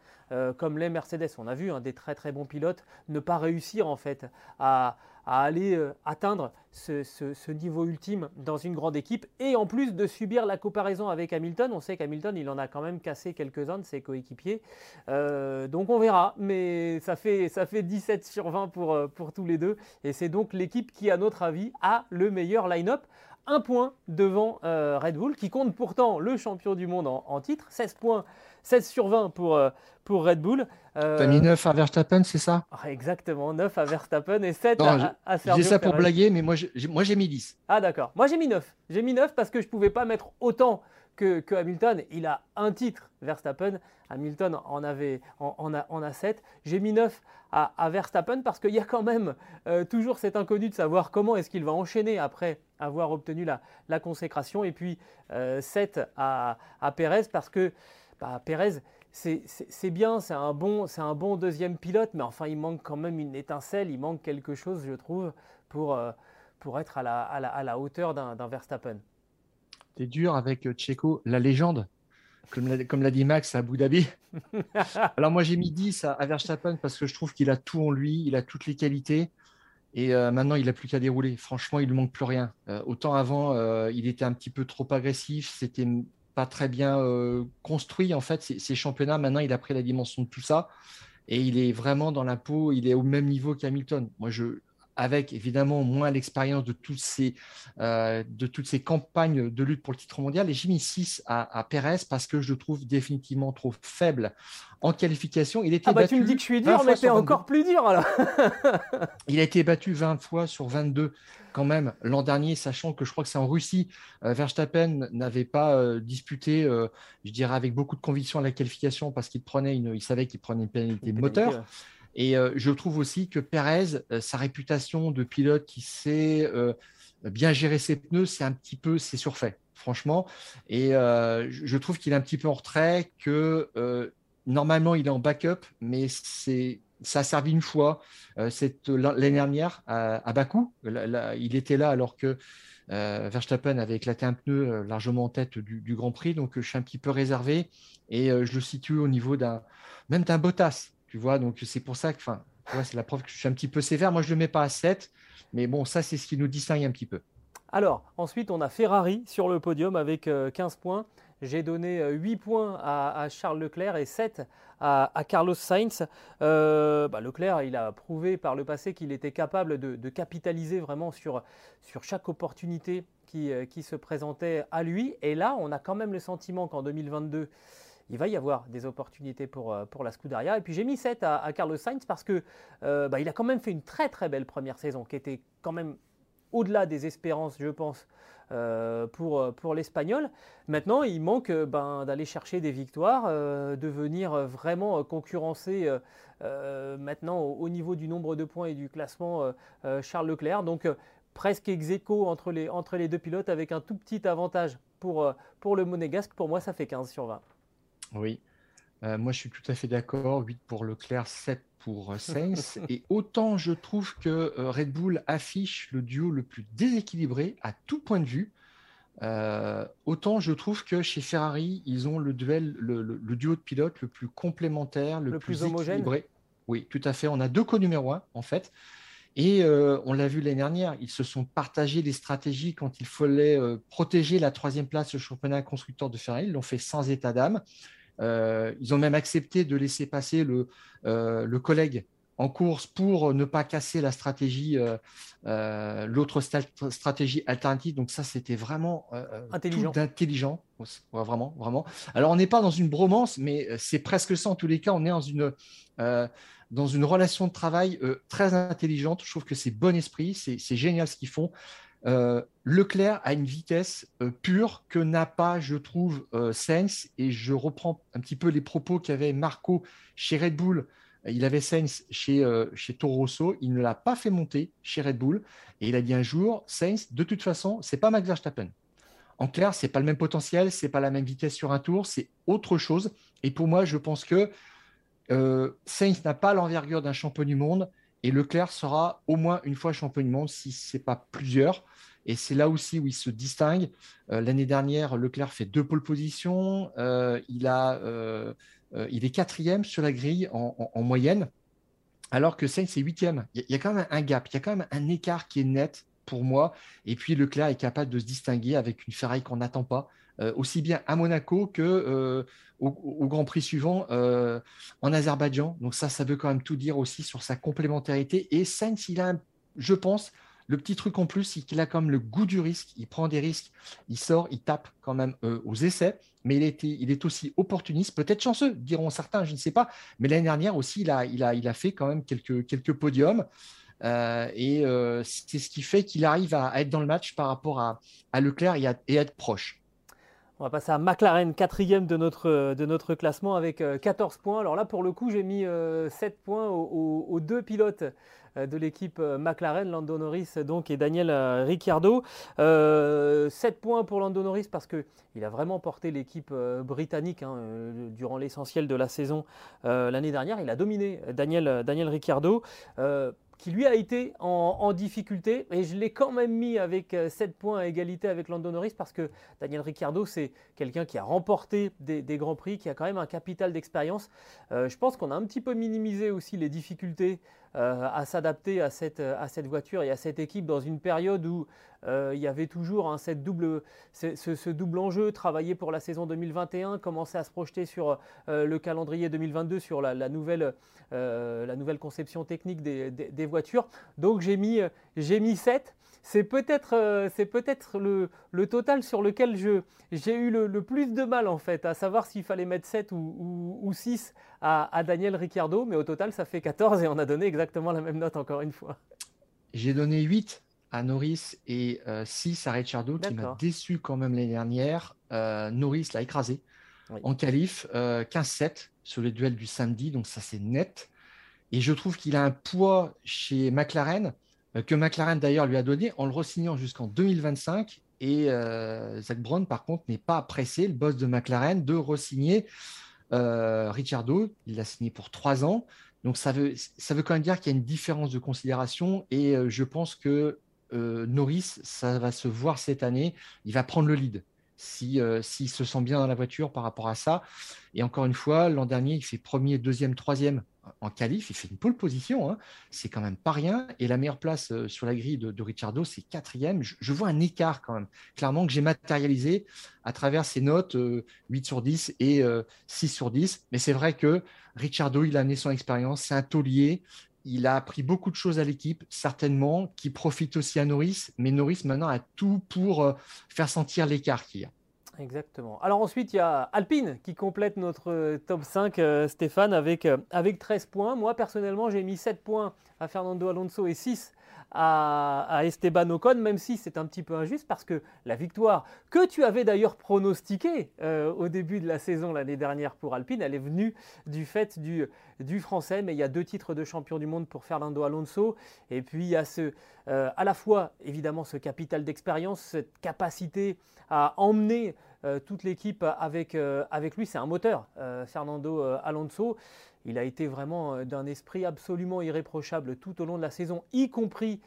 comme les Mercedes. On a vu hein, des très très bons pilotes ne pas réussir en fait à, à aller euh, atteindre ce, niveau ultime dans une grande équipe et en plus de subir la comparaison avec Hamilton. On sait qu'Hamilton, il en a quand même cassé quelques-uns de ses coéquipiers. Euh, donc on verra, mais ça fait, ça fait 17 sur 20 pour, euh, pour tous les deux et c'est donc l'équipe qui, à notre avis, a le meilleur line-up un point devant Red Bull, qui compte pourtant le champion du monde en, en titre, 16 points 16 sur 20 pour, euh, pour Red Bull. Euh, tu as mis 9 à Verstappen, c'est ça? Ah, Exactement, 9 à Verstappen et 7 à, à, Sergio J'ai ça pour blaguer, mais moi j'ai mis 10. Ah d'accord, moi j'ai mis 9. J'ai mis 9 parce que je ne pouvais pas mettre autant que, que, Hamilton. Il a un titre, Verstappen. Hamilton en, avait, en, a, en a 7. J'ai mis 9 à, à Verstappen parce qu'il y a quand même euh, toujours cet inconnu de savoir comment est-ce qu'il va enchaîner après avoir obtenu la, la consécration. Et puis 7 à, à Perez parce que bah, Pérez, c'est bien, c'est un, bon, un bon deuxième pilote, mais enfin, il manque quand même une étincelle, il manque quelque chose, je trouve, pour, euh, pour être à la, à la, hauteur d'un Verstappen. T'es dur avec euh, Checo, la légende, comme l'a dit Max à Abu Dhabi. Alors moi j'ai mis 10 à, Verstappen parce que je trouve qu'il a tout en lui, il a toutes les qualités. Et euh, maintenant, il n'a plus qu'à dérouler. Franchement, il ne manque plus rien. autant avant, il était un petit peu trop agressif. C'était pas très bien euh, construit en fait ces, championnats. Maintenant, il a pris la dimension de tout ça et il est vraiment dans la peau. Il est au même niveau qu'Hamilton. Moi, je, avec évidemment moins l'expérience de, toutes ces, euh, de toutes ces campagnes de lutte pour le titre mondial. Et j'ai mis 6 à, à Pérez parce que je le trouve définitivement trop faible en qualification. Il était ah bah tu me dis que je suis dur, mais c'est encore plus dur alors. il a été battu 20 fois sur 22 quand même l'an dernier, sachant que je crois que c'est en Russie, euh, Verstappen n'avait pas euh, disputé, je dirais avec beaucoup de conviction à la qualification parce qu'il prenait une, il savait qu'il prenait une pénalité moteur. Et euh, je trouve aussi que Perez, euh, sa réputation de pilote qui sait euh, bien gérer ses pneus, c'est un petit peu, c'est surfait, franchement. Et je trouve qu'il est un petit peu en retrait, que normalement il est en backup, mais c'est ça a servi une fois. l'année dernière à, Bakou, il était là alors que Verstappen avait éclaté un pneu largement en tête du, du, Grand Prix, donc je suis un petit peu réservé et je le situe au niveau d'un même d'un Bottas. Tu vois, donc c'est pour ça que, enfin, c'est la preuve que je suis un petit peu sévère. Moi, je ne le mets pas à 7, mais bon, ça, c'est ce qui nous distingue un petit peu. Alors, ensuite, on a Ferrari sur le podium avec 15 euh, points. J'ai donné 8 euh, points à, Charles Leclerc et 7 à, Carlos Sainz. Euh, bah, Leclerc, il a prouvé par le passé qu'il était capable de, capitaliser vraiment sur, sur chaque opportunité qui, qui, se présentait à lui. Et là, on a quand même le sentiment qu'en 2022, il va y avoir des opportunités pour, euh, la Scuderia. Et puis j'ai mis 7 à, Carlos Sainz parce que euh, bah, il a quand même fait une très très belle première saison qui était quand même au-delà des espérances, je pense, euh, pour, l'Espagnol. Maintenant, il manque ben, d'aller chercher des victoires, de venir vraiment concurrencer maintenant au, niveau du nombre de points et du classement Charles Leclerc. Donc presque ex aequo entre les, entre les deux pilotes avec un tout petit avantage pour, pour le Monégasque. Pour moi, ça fait 15 sur 20. Oui, euh, moi je suis tout à fait d'accord. 8 pour Leclerc, 7 pour euh, Sainz. et autant je trouve que euh, Red Bull affiche le duo le plus déséquilibré à tout point de vue, autant je trouve que chez Ferrari, ils ont le, duel, le, duo de pilotes le plus complémentaire, le, plus, homogène. équilibré. Oui, tout à fait. On a deux co-numéro 1 en fait. Et on l'a vu l'année dernière, ils se sont partagés des stratégies quand il fallait protéger la troisième place au championnat constructeur de Ferrari. Ils l'ont fait sans état d'âme. Euh, ils ont même accepté de laisser passer le, euh, le, collègue en course pour ne pas casser la stratégie, euh, l'autre stratégie alternative. Donc ça, c'était vraiment intelligent. intelligent. vraiment, vraiment. Alors on n'est pas dans une bromance, mais c'est presque ça en tous les cas. On est dans une dans une relation de travail très intelligente. Je trouve que c'est bon esprit, c'est génial ce qu'ils font. Euh, Leclerc a une vitesse euh, pure que n'a pas, je trouve, euh, Sainz. Et je reprends un petit peu les propos qu'avait Marco chez Red Bull Il avait Sainz chez, chez Toro Rosso, il ne l'a pas fait monter chez Red Bull. Et il a dit un jour, Sainz, de toute façon, c'est pas Max Verstappen. En clair, c'est pas le même potentiel, c'est pas la même vitesse sur un tour, c'est autre chose. Et pour moi, je pense que Sainz n'a pas l'envergure d'un champion du monde et Leclerc sera au moins une fois champion du monde, si ce n'est pas plusieurs. Et c'est là aussi où il se distingue. Euh, l'année dernière, Leclerc fait deux pole positions. Euh, il, a, euh, il est quatrième sur la grille en, moyenne, alors que Sainz est huitième. Il y, a quand même un gap, il y a quand même un écart qui est net pour moi. Et puis Leclerc est capable de se distinguer avec une Ferrari qu'on n'attend pas. aussi bien à Monaco que au, Grand Prix suivant en Azerbaïdjan. Donc ça, ça veut quand même tout dire aussi sur sa complémentarité. Et Sainz, il a, je pense, le petit truc en plus, c'est qu'il a quand même le goût du risque. Il prend des risques, il sort, il tape quand même euh, aux essais, mais il, était, il est aussi opportuniste, peut-être chanceux, diront certains, je ne sais pas. Mais l'année dernière aussi, il a, fait quand même quelques, podiums. Euh, et euh, c'est ce qui fait qu'il arrive à, être dans le match par rapport à, Leclerc et à, être proche. On va passer à McLaren, quatrième de notre, classement avec 14 points. Alors là, pour le coup, j'ai mis 7 points aux deux pilotes de l'équipe euh, McLaren, Lando Norris donc et Daniel euh, Ricciardo. 7 points pour Lando Norris parce qu'il a vraiment porté l'équipe britannique hein, durant l'essentiel de la saison l'année dernière. Il a dominé Daniel, Daniel Ricciardo qui lui a été en, difficulté. Et je l'ai quand même mis avec 7 points à égalité avec Lando Norris parce que Daniel Ricciardo, c'est quelqu'un qui a remporté des, Grands Prix, qui a quand même un capital d'expérience. je pense qu'on a un petit peu minimisé aussi les difficultés euh, à s'adapter à cette, à cette voiture et à cette équipe dans une période où euh, il y avait toujours hein, cette double, ce, double enjeu, travailler pour la saison 2021, commencer à se projeter sur euh, le calendrier 2022, sur la, nouvelle, la nouvelle conception technique des, des, voitures. Donc j'ai mis, j'ai mis 7 c'est peut-être c'est peut-être le, le, total sur lequel j'ai eu le, plus de mal en fait, à savoir s'il fallait mettre 7 ou, ou, 6 à, Daniel Ricciardo, mais au total ça fait 14 et on a donné exactement la même note encore une fois. J'ai donné 8 à Norris et 6 euh, à Ricciardo qui m'a déçu quand même l'année dernière. Euh, Norris l'a écrasé en qualif, 15-7 euh, sur le duel du samedi, donc ça c'est net. Et je trouve qu'il a un poids chez McLaren que McLaren d'ailleurs lui a donné en le re-signant jusqu'en 2025. Et Zach Brown, par contre, n'est pas pressé, le boss de McLaren, de re-signer euh, Ricciardo, il l'a signé pour trois ans. Donc ça veut, quand même dire qu'il y a une différence de considération et euh, je pense que euh, Norris, ça va se voir cette année, il va prendre le lead s'il si, se sent bien dans la voiture par rapport à ça. Et encore une fois, l'an dernier, il fait premier, deuxième, troisième en qualif, il fait une pole position, hein. c'est quand même pas rien. Et la meilleure place euh, sur la grille de, de Ricciardo, c'est quatrième. Je, vois un écart quand même, clairement, que j'ai matérialisé à travers ces notes 8 euh, sur 10 et 6 euh, sur 10. Mais c'est vrai que Ricciardo, il a amené son expérience, c'est un taulier. Il a appris beaucoup de choses à l'équipe, certainement, qui profite aussi à Norris. Mais Norris, maintenant, a tout pour faire sentir l'écart qu'il y a. Exactement. Alors ensuite, il y a Alpine qui complète notre euh, top 5, euh, Stéphane, avec, euh, avec 13 points. Moi, personnellement, j'ai mis 7 points à Fernando Alonso et 6 à, Esteban Ocon, même si c'est un petit peu injuste parce que la victoire que tu avais d'ailleurs pronostiquée au début de la saison l'année dernière pour Alpine, elle est venue du fait du, français, mais il y a deux titres de champion du monde pour Fernando Alonso. Et puis il y a ce, à la fois évidemment ce capital d'expérience, cette capacité à emmener euh, toute l'équipe avec, euh, avec lui. C'est un moteur, euh, Fernando Alonso. Il a été vraiment d'un esprit absolument irréprochable tout au long de la saison, y compris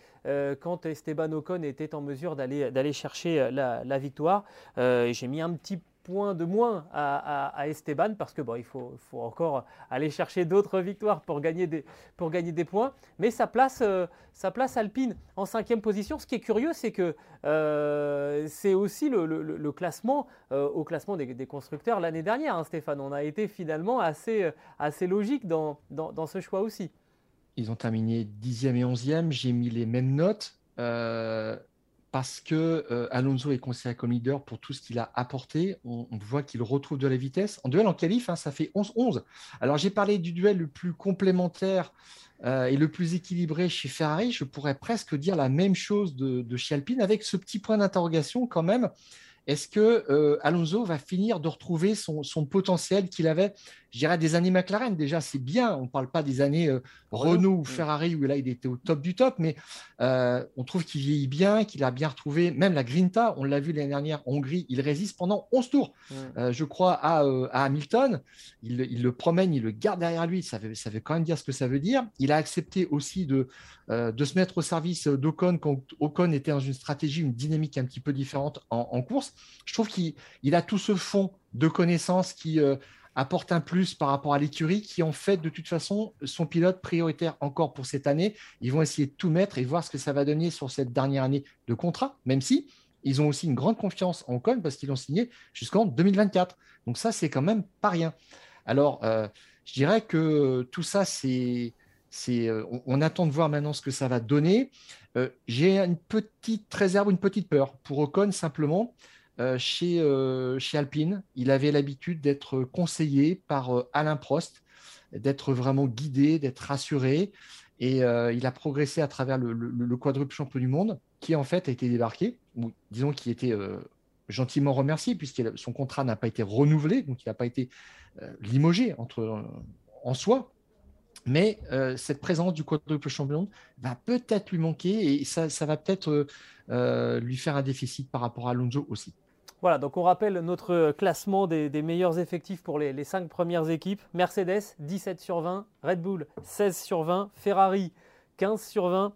quand Esteban Ocon était en mesure d'aller chercher la, la victoire. J'ai mis un petit points de moins à, Esteban parce que bon, il faut, encore aller chercher d'autres victoires pour gagner des, pour gagner des points. Mais ça place, euh, place Alpine en cinquième position. Ce qui est curieux, c'est que euh, c'est aussi le, classement euh, au classement des, constructeurs l'année dernière, hein, Stéphane. On a été finalement assez, assez logique dans, ce choix aussi. Ils ont terminé dixième et onzième. J'ai mis les mêmes notes parce que euh, Alonso est considéré comme leader pour tout ce qu'il a apporté. On, voit qu'il retrouve de la vitesse. En duel en qualif, hein, ça fait 11-11. Alors j'ai parlé du duel le plus complémentaire euh, et le plus équilibré chez Ferrari. Je pourrais presque dire la même chose de, chez Alpine avec ce petit point d'interrogation quand même. Est-ce que euh, Alonso va finir de retrouver son, potentiel qu'il avait je dirais des années McLaren. Déjà, c'est bien. On ne parle pas des années euh, Renault ou. Ferrari où là, il était au top du top, mais euh, on trouve qu'il vieillit bien, qu'il a bien retrouvé. Même la Grinta, on l'a vu l'année dernière en Hongrie, il résiste pendant 11 tours, euh, je crois, à, Hamilton. Il, le promène, il le garde derrière lui. Ça veut, ça veut quand même dire ce que ça veut dire. Il a accepté aussi de, de se mettre au service d'Ocon quand Ocon était dans une stratégie, une dynamique un petit peu différente en, en course. Je trouve qu'il a tout ce fond de connaissances qui apporte un plus par rapport à l'écurie qui, en fait, de toute façon, son pilote prioritaire encore pour cette année. Ils vont essayer de tout mettre et voir ce que ça va donner sur cette dernière année de contrat, même si ils ont aussi une grande confiance en Ocon parce qu'ils l'ont signé jusqu'en 2024. Donc ça, c'est quand même pas rien. Alors, euh, je dirais que tout ça, c'est... euh, on, attend de voir maintenant ce que ça va donner. Euh, j'ai une petite réserve, une petite peur pour Ocon simplement. Euh, chez, euh, chez Alpine. Il avait l'habitude d'être conseillé par euh, Alain Prost, d'être vraiment guidé, d'être rassuré. Et il a progressé à travers le, quadruple champion du monde, qui en fait a été débarqué, ou disons qu'il était gentiment remercié, puisque son contrat n'a pas été renouvelé, donc il n'a pas été limogé entre, en soi. Mais cette présence du quadruple champion va peut-être lui manquer et ça, ça va peut-être lui faire un déficit par rapport à Alonso aussi. Voilà, donc on rappelle notre classement des, meilleurs effectifs pour les, cinq 5 premières équipes. Mercedes, 17 sur 20. Red Bull, 16 sur 20. Ferrari, 15 sur 20.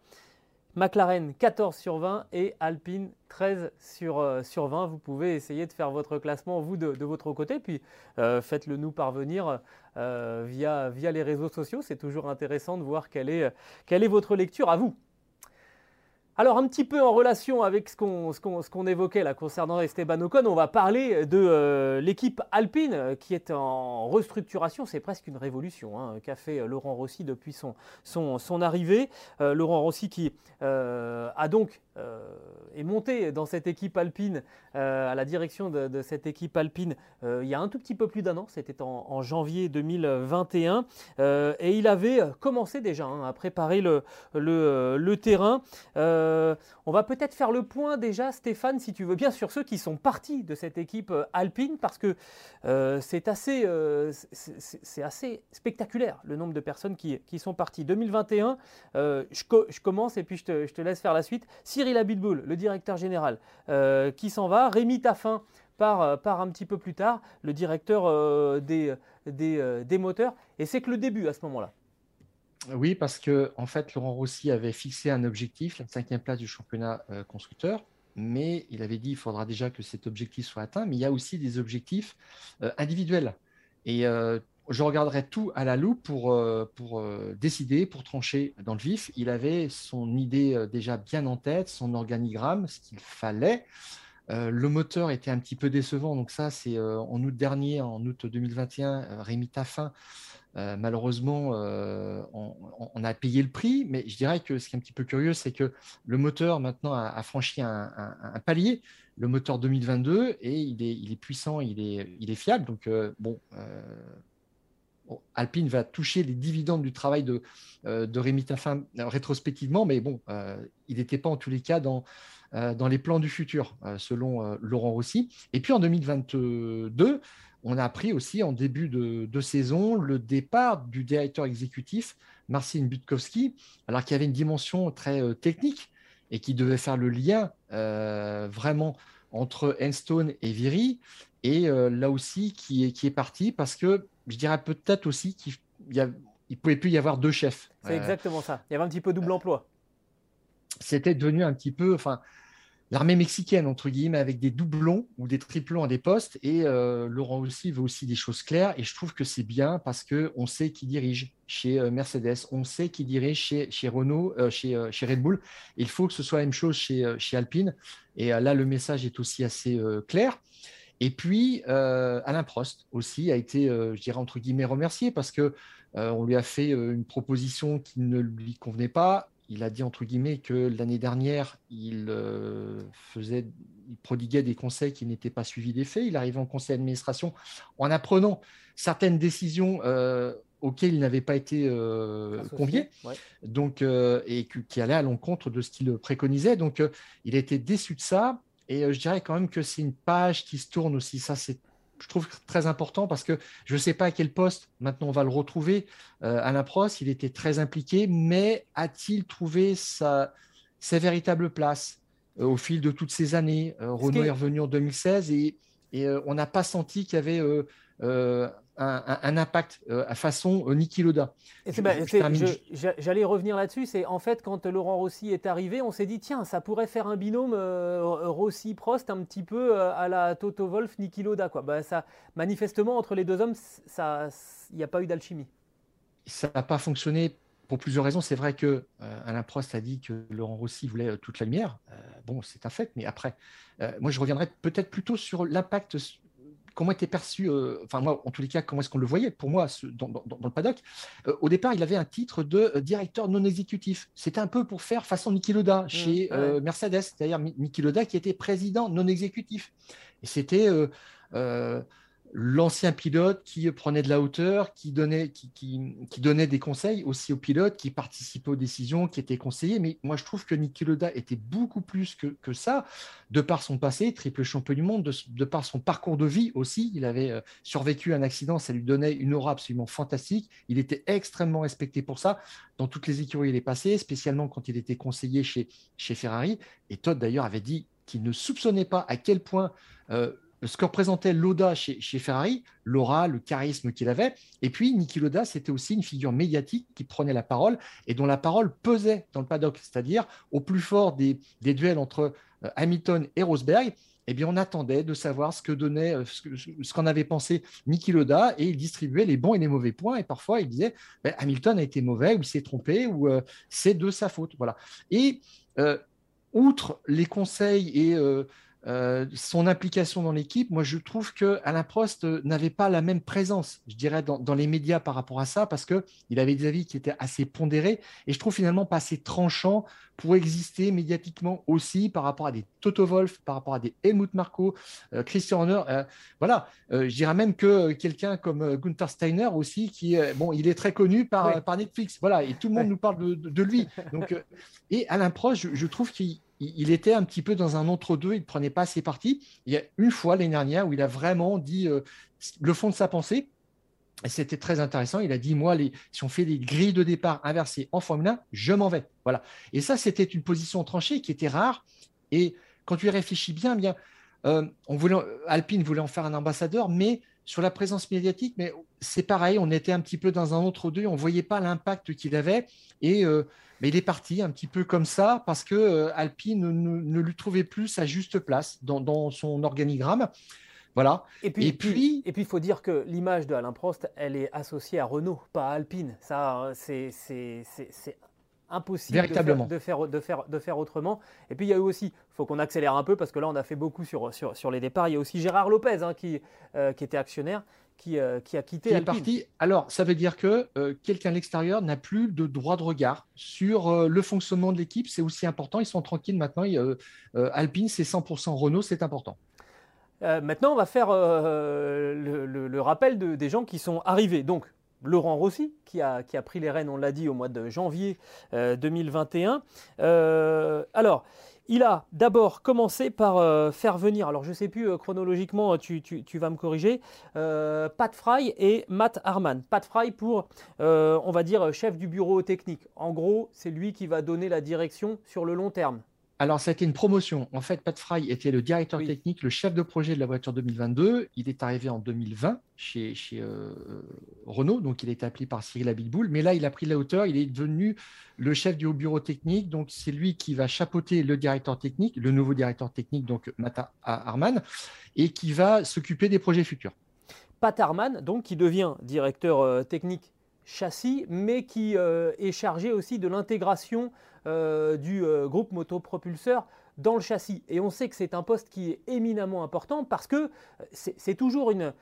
McLaren 14 sur 20 et Alpine 13 sur, euh, sur 20. Vous pouvez essayer de faire votre classement, vous, de, votre côté, puis euh, faites-le nous parvenir euh, via, via les réseaux sociaux. C'est toujours intéressant de voir quelle est, quelle est votre lecture à vous. Alors un petit peu en relation avec ce qu'on évoquait là concernant Esteban Ocon, on va parler de euh, l'équipe alpine euh, qui est en restructuration, c'est presque une révolution hein, qu'a fait euh, Laurent Rossi depuis son, arrivée. Laurent Rossi qui a donc est monté dans cette équipe alpine, à la direction de, cette équipe alpine il y a un tout petit peu plus d'un an, c'était en, janvier 2021, et il avait commencé déjà hein, à préparer le, terrain. On va peut-être faire le point déjà, Stéphane, si tu veux bien, sur ceux qui sont partis de cette équipe euh, alpine, parce que euh, c'est assez, spectaculaire le nombre de personnes qui, sont parties. 2021, je, commence et puis je te, laisse faire la suite. Cyril Abitboul, le directeur général, qui s'en va. Rémi Taffin part, un petit peu plus tard, le directeur des moteurs. Et c'est que le début à ce moment-là. Oui, parce que en fait, Laurent Rossi avait fixé un objectif, la cinquième place du championnat euh, constructeur, mais il avait dit qu'il faudra déjà que cet objectif soit atteint, mais il y a aussi des objectifs euh, individuels. Et euh, je regarderai tout à la loupe pour, pour décider, pour trancher dans le vif. Il avait son idée déjà bien en tête, son organigramme, ce qu'il fallait. le moteur était un petit peu décevant, donc ça, c'est en août dernier, en août 2021, Rémi Taffin euh, malheureusement, euh, on, a payé le prix, mais je dirais que ce qui est un petit peu curieux, c'est que le moteur maintenant a, franchi un, palier, le moteur 2022, et il est, puissant, il est, il est, fiable. Donc, euh, bon, Alpine va toucher les dividendes du travail de, de Rémi Taffin rétrospectivement, mais bon, il n'était pas en tous les cas dans, dans les plans du futur, selon Laurent Rossi. Et puis en 2022, on a appris aussi en début de, saison le départ du directeur exécutif, Marcin Butkowski, alors qu'il y avait une dimension très euh, technique et qui devait faire le lien euh, vraiment entre Enstone et Viry, et euh, là aussi qui est, qui est parti parce que je dirais peut-être aussi qu'il ne pouvait plus y avoir deux chefs. C'est exactement ça. Il y avait un petit peu double emploi. C'était devenu un petit peu, enfin, l'armée mexicaine, entre guillemets, avec des doublons ou des triplons à des postes. Et euh, Laurent aussi veut aussi des choses claires. Et je trouve que c'est bien parce qu'on sait qui dirige chez euh, Mercedes, on sait qui dirige chez, Renault, euh, chez, Red Bull. il faut que ce soit la même chose chez, chez Alpine. Et là, le message est aussi assez clair. Et puis, Alain Prost aussi a été, je dirais, entre guillemets, remercié parce que on lui a fait une proposition qui ne lui convenait pas il a dit entre guillemets que l'année dernière, il euh, faisait, il prodiguait des conseils qui n'étaient pas suivis des faits. Il arrivait en conseil d'administration en apprenant certaines décisions euh, auxquelles il n'avait pas été euh, convié, donc et qui allaient à l'encontre de ce qu'il préconisait. Donc, il était déçu de ça. Et je dirais quand même que c'est une page qui se tourne aussi. Ça, c'est je trouve très important parce que je ne sais pas à quel poste, maintenant on va le retrouver, euh, Alain Prost, il était très impliqué, mais a-t-il trouvé sa, sa véritable place euh, au fil de toutes ces années? Euh, Renault est... revenu en 2016 et, et on n'a pas senti qu'il y avait un, impact à façon Niki Loda. J'allais revenir là-dessus. C'est en fait quand Laurent Rossi est arrivé, on s'est dit tiens, ça pourrait faire un binôme euh, Rossi-Prost un petit peu euh, à la Toto Wolf, Niki Loda. Quoi. Bah, ça, manifestement, entre les deux hommes, il n'y a pas eu d'alchimie. Ça n'a pas fonctionné pour plusieurs raisons. C'est vrai que euh, Alain Prost a dit que Laurent Rossi voulait toute la lumière. bon, c'est un fait, mais après, moi, je reviendrai peut-être plutôt sur l'impact comment était perçu, euh, enfin moi en tous les cas, comment est-ce qu'on le voyait pour moi dans, le paddock euh, Au départ, il avait un titre de euh, directeur non exécutif. C'était un peu pour faire façon Niki Loda mmh, chez Mercedes, c'est-à-dire Niki Loda qui était président non exécutif. Et c'était l'ancien pilote qui prenait de la hauteur, qui donnait, qui, qui, donnait des conseils aussi aux pilotes, qui participait aux décisions, qui était conseillé. Mais moi, je trouve que Niki Loda était beaucoup plus que, que, ça, de par son passé, triple champion du monde, de, par son parcours de vie aussi. Il avait euh, survécu à un accident, ça lui donnait une aura absolument fantastique. Il était extrêmement respecté pour ça. Dans toutes les écuries il est passé, spécialement quand il était conseiller chez, chez Ferrari. Et Todd, d'ailleurs, avait dit qu'il ne soupçonnait pas à quel point... Euh, ce que représentait Loda chez, Ferrari, l'aura, le charisme qu'il avait. Et puis, Niki Loda, c'était aussi une figure médiatique qui prenait la parole et dont la parole pesait dans le paddock, c'est-à-dire au plus fort des, duels entre euh, Hamilton et Rosberg. Eh bien, on attendait de savoir ce que donnait, euh, ce qu'en avait pensé Niki Loda, et il distribuait les bons et les mauvais points. Et parfois, il disait ben, Hamilton a été mauvais, ou il s'est trompé, ou euh, c'est de sa faute. Voilà. Et outre les conseils et son implication dans l'équipe, moi je trouve que Alain Prost euh, n'avait pas la même présence, je dirais, dans, les médias par rapport à ça, parce qu'il avait des avis qui étaient assez pondérés et je trouve finalement pas assez tranchants pour exister médiatiquement aussi par rapport à des Toto Wolf, par rapport à des Helmut Marko, euh, Christian Horner. voilà, je dirais même que quelqu'un comme Gunther Steiner aussi, qui bon, il est très connu par, par Netflix, voilà, et tout le monde nous parle de, lui. Donc, et Alain Prost, je trouve qu'il il était un petit peu dans un entre-deux, il ne prenait pas ses parties. Il y a une fois l'année dernière où il a vraiment dit euh, le fond de sa pensée. Et c'était très intéressant. Il a dit Moi, si on fait des grilles de départ inversées en Formule 1, je m'en vais. Voilà. Et ça, c'était une position tranchée qui était rare. Et quand tu y réfléchis bien, bien euh, Alpine voulait en faire un ambassadeur, mais sur la présence médiatique, mais c'est pareil, on était un petit peu dans un autre deux, on ne voyait pas l'impact qu'il avait. Et euh, mais il est parti un petit peu comme ça parce que euh, Alpine ne, lui trouvait plus sa juste place dans, son organigramme. Voilà. Et puis, et puis, et puis, il faut dire que l'image de Alain Prost, elle est associée à Renault, pas à Alpine. Ça, c'est impossible. De, faire, de, faire, de, faire, autrement. Et puis il y a eu aussi, il faut qu'on accélère un peu parce que là on a fait beaucoup sur, sur, sur les départs. Il y a aussi Gérard Lopez hein, qui, euh, qui était actionnaire euh, qui, a quitté. Qui est parti. Alors, ça veut dire que euh, quelqu'un de l'extérieur n'a plus de droit de regard sur le fonctionnement de l'équipe. C'est aussi important. Ils sont tranquilles maintenant. Alpine, c'est 100% Renault, c'est important. maintenant, on va faire le, rappel de, des gens qui sont arrivés. Donc, Laurent Rossi, qui a, qui a, pris les rênes, on l'a dit, au mois de janvier 2021. alors, il a d'abord commencé par euh, faire venir, alors je ne sais plus euh, chronologiquement, tu, vas me corriger, euh, Pat Fry et Matt Harman. Pat Fry pour, on va dire, chef du bureau technique. En gros, c'est lui qui va donner la direction sur le long terme. Alors, ça a été une promotion. En fait, Pat Fry était le directeur technique, le chef de projet de la voiture 2022. Il est arrivé en 2020 chez, chez euh, Renault, donc il a été appelé par Cyril Abitboul. Mais là, il a pris la hauteur. Il est devenu le chef du haut bureau technique. Donc, c'est lui qui va chapeauter le directeur technique, le nouveau directeur technique, donc Mata Harman, et qui va s'occuper des projets futurs. Pat Harman, donc, qui devient directeur euh, technique châssis, mais qui euh, est chargé aussi de l'intégration euh, du euh, groupe motopropulseur dans le châssis. Et on sait que c'est un poste qui est éminemment important parce que c'est toujours, une,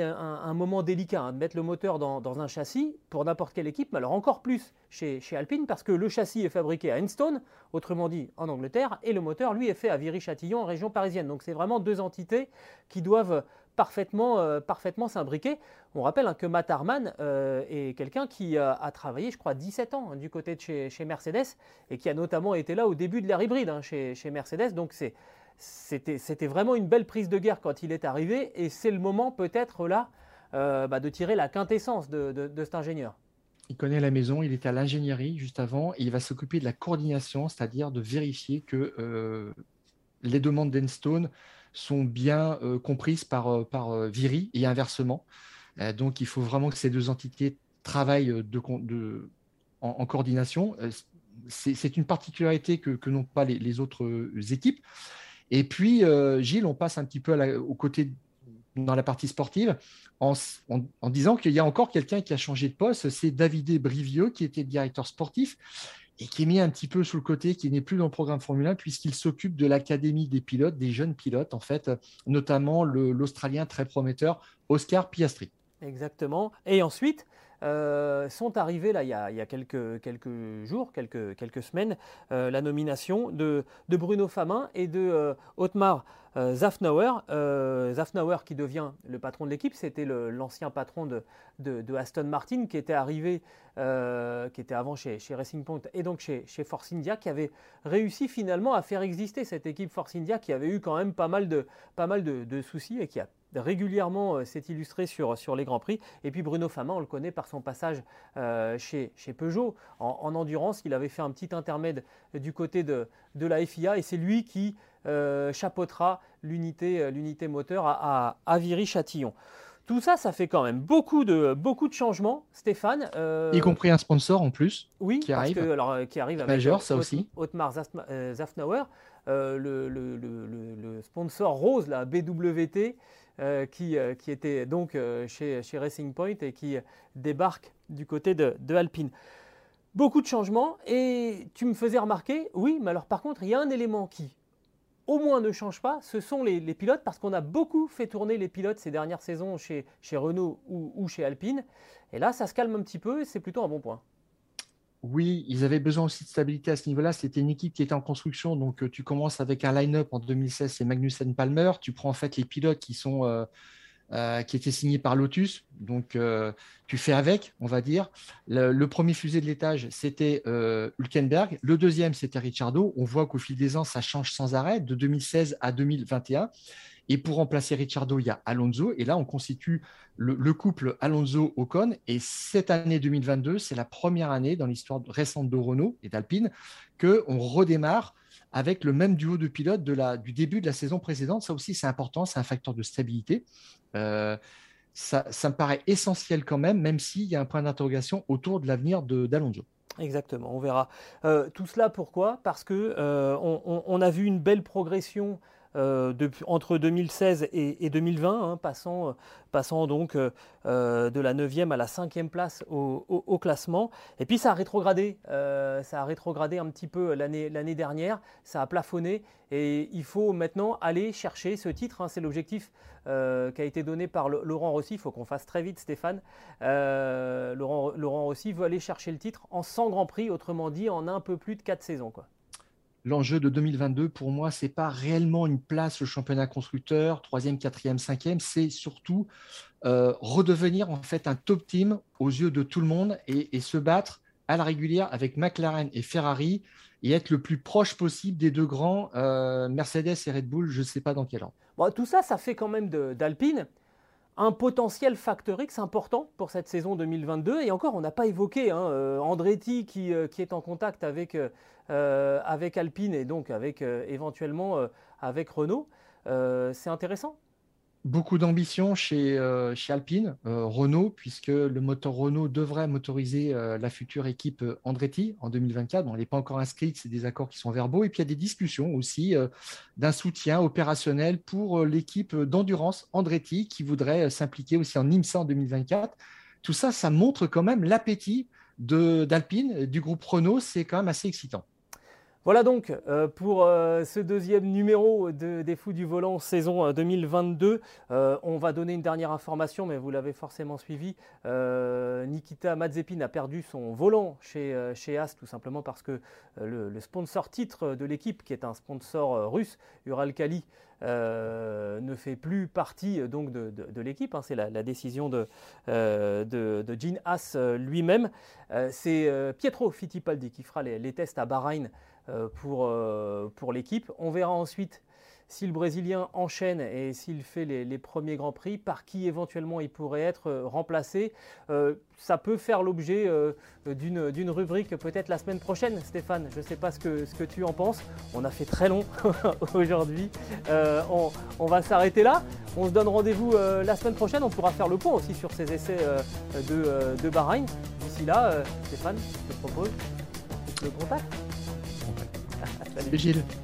un, moment délicat hein, de mettre le moteur dans, un châssis pour n'importe quelle équipe, mais alors encore plus chez, chez, Alpine parce que le châssis est fabriqué à Enstone, autrement dit en Angleterre, et le moteur lui est fait à Viry-Châtillon en région parisienne. Donc c'est vraiment deux entités qui doivent parfaitement, euh, parfaitement s'imbriquer. On rappelle hein, que Matt Harman euh, est quelqu'un qui a travaillé, je crois, 17 ans hein, du côté de chez, Mercedes et qui a notamment été là au début de l'ère hybride hein, chez, Mercedes. Donc c'était vraiment une belle prise de guerre quand il est arrivé, et c'est le moment peut-être là bah, de tirer la quintessence de cet ingénieur il connaît la maison, il était à l'ingénierie juste avant, et il va s'occuper de la coordination, c'est-à-dire de vérifier que euh, les demandes d'Enstone sont bien euh, comprises par, euh, par Viri et inversement. donc il faut vraiment que ces deux entités travaillent en, coordination. C'est une particularité que, n'ont pas les, autres équipes. Et puis, Gilles, on passe un petit peu au côté dans la partie sportive en, disant qu'il y a encore quelqu'un qui a changé de poste, c'est David Brivieux qui était directeur sportif et qui est mis un petit peu sous le côté, qui n'est plus dans le programme Formule 1 puisqu'il s'occupe de l'académie des pilotes, des jeunes pilotes en fait, notamment l'Australien très prometteur Oscar Piastri. Exactement. Et ensuite, euh, sont arrivés là, il, y a, quelques, quelques, jours, quelques, semaines, euh, la nomination de, Bruno Famin et de euh, Otmar Zafnauer. Zafnauer qui devient le patron de l'équipe, c'était l'ancien patron de, Aston Martin qui était arrivé, qui était avant chez, Racing Point et donc chez, Force India, qui avait réussi finalement à faire exister cette équipe Force India qui avait eu quand même pas mal de soucis et qui a régulièrement euh, s'est illustré sur, sur les Grands Prix. Et puis Bruno Fama, on le connaît par son passage euh, chez, chez Peugeot en, endurance. Il avait fait un petit intermède du côté de, de la FIA et c'est lui qui euh, chapeautera l'unité, l'unité moteur à, à, Viry-Châtillon. Tout ça, ça fait quand même beaucoup de, beaucoup de changements, Stéphane. y compris un sponsor en plus. Oui, qui arrive. alors, qui arrive avec Major, ça aussi. Otmar Zafnauer, le, le, le, le, sponsor rose, la BWT, euh, qui, euh, qui, était donc euh, chez, Racing Point et qui débarque du côté de, Alpine. Beaucoup de changements et tu me faisais remarquer, oui, mais alors par contre, il y a un élément qui au moins ne change pas, ce sont les, pilotes, parce qu'on a beaucoup fait tourner les pilotes ces dernières saisons chez, Renault ou, chez Alpine. Et là, ça se calme un petit peu et c'est plutôt un bon point. Oui, ils avaient besoin aussi de stabilité à ce niveau-là. C'était une équipe qui était en construction. Donc, euh, tu commences avec un line-up en 2016, c'est Magnussen Palmer. Tu prends en fait les pilotes qui, sont, euh, euh, qui étaient signés par Lotus. Donc, tu fais avec, on va dire. Le, premier fusée de l'étage, c'était Hülkenberg. Le deuxième, c'était Ricciardo. On voit qu'au fil des ans, ça change sans arrêt, de 2016 à 2021. Et pour remplacer Ricciardo, il y a Alonso. Et là, on constitue le, couple Alonso-Ocon. Et cette année 2022, c'est la première année dans l'histoire récente de Renault et d'Alpine qu'on redémarre avec le même duo de pilotes du début de la saison précédente. Ça aussi, c'est important, c'est un facteur de stabilité. Euh, ça, me paraît essentiel quand même, même s'il y a un point d'interrogation autour de l'avenir d'Alonso. Exactement, on verra. Euh, tout cela pourquoi? Parce que euh, on, a vu une belle progression euh, entre 2016 et, 2020, hein, passant, euh, passant donc euh, de la 9e à la 5e place au, classement. Et puis ça a rétrogradé, ça a rétrogradé un petit peu l'année dernière, ça a plafonné et il faut maintenant aller chercher ce titre. Hein. C'est l'objectif qui a été donné par Laurent Rossi. Il faut qu'on fasse très vite, Stéphane. Laurent, Rossi veut aller chercher le titre en 100 Grands Prix, autrement dit en un peu plus de 4 saisons. L'enjeu de 2022, pour moi, c'est pas réellement une place au championnat constructeur, troisième, quatrième, cinquième, c'est surtout euh, redevenir en fait un top team aux yeux de tout le monde et, se battre à la régulière avec McLaren et Ferrari et être le plus proche possible des deux grands, euh, Mercedes et Red Bull, je ne sais pas dans quel ordre. Bon, tout ça, ça fait quand même d'Alpine un potentiel facteur X important pour cette saison 2022. Et encore, on n'a pas évoqué hein, euh, Andretti qui, qui, est en contact avec euh, Alpine et donc avec euh, éventuellement euh, avec Renault. c'est intéressant beaucoup d'ambition chez, chez Alpine, Renault, puisque le moteur Renault devrait motoriser la future équipe Andretti en 2024. Bon, elle n'est pas encore inscrite, c'est des accords qui sont verbaux. Et puis il y a des discussions aussi d'un soutien opérationnel pour l'équipe d'endurance Andretti qui voudrait s'impliquer aussi en IMSA en 2024. Tout ça, ça montre quand même l'appétit d'Alpine, du groupe Renault. C'est quand même assez excitant. Voilà donc euh, pour euh, ce deuxième numéro de, des Fous du Volant saison 2022. Euh, on va donner une dernière information, mais vous l'avez forcément suivi. Nikita Mazepin a perdu son volant chez, chez As, tout simplement parce que le, sponsor titre de l'équipe, qui est un sponsor russe, Uralkali, ne fait plus partie donc de, l'équipe. Hein. C'est la, décision de, de, Gene Haas lui-même. C'est Pietro Fittipaldi qui fera les, tests à Bahreïn euh, pour, euh, pour l'équipe. On verra ensuite si le Brésilien enchaîne et s'il fait les, premiers Grands Prix, par qui éventuellement il pourrait être remplacé Ça peut faire l'objet d'une rubrique peut-être la semaine prochaine, Stéphane. Je ne sais pas ce que, ce que tu en penses. On a fait très long aujourd'hui. On, on, va s'arrêter là. On se donne rendez-vous la semaine prochaine. On pourra faire le point aussi sur ces essais de, de Bahreïn. D'ici là, Stéphane, je te propose le contact. Salut Gilles.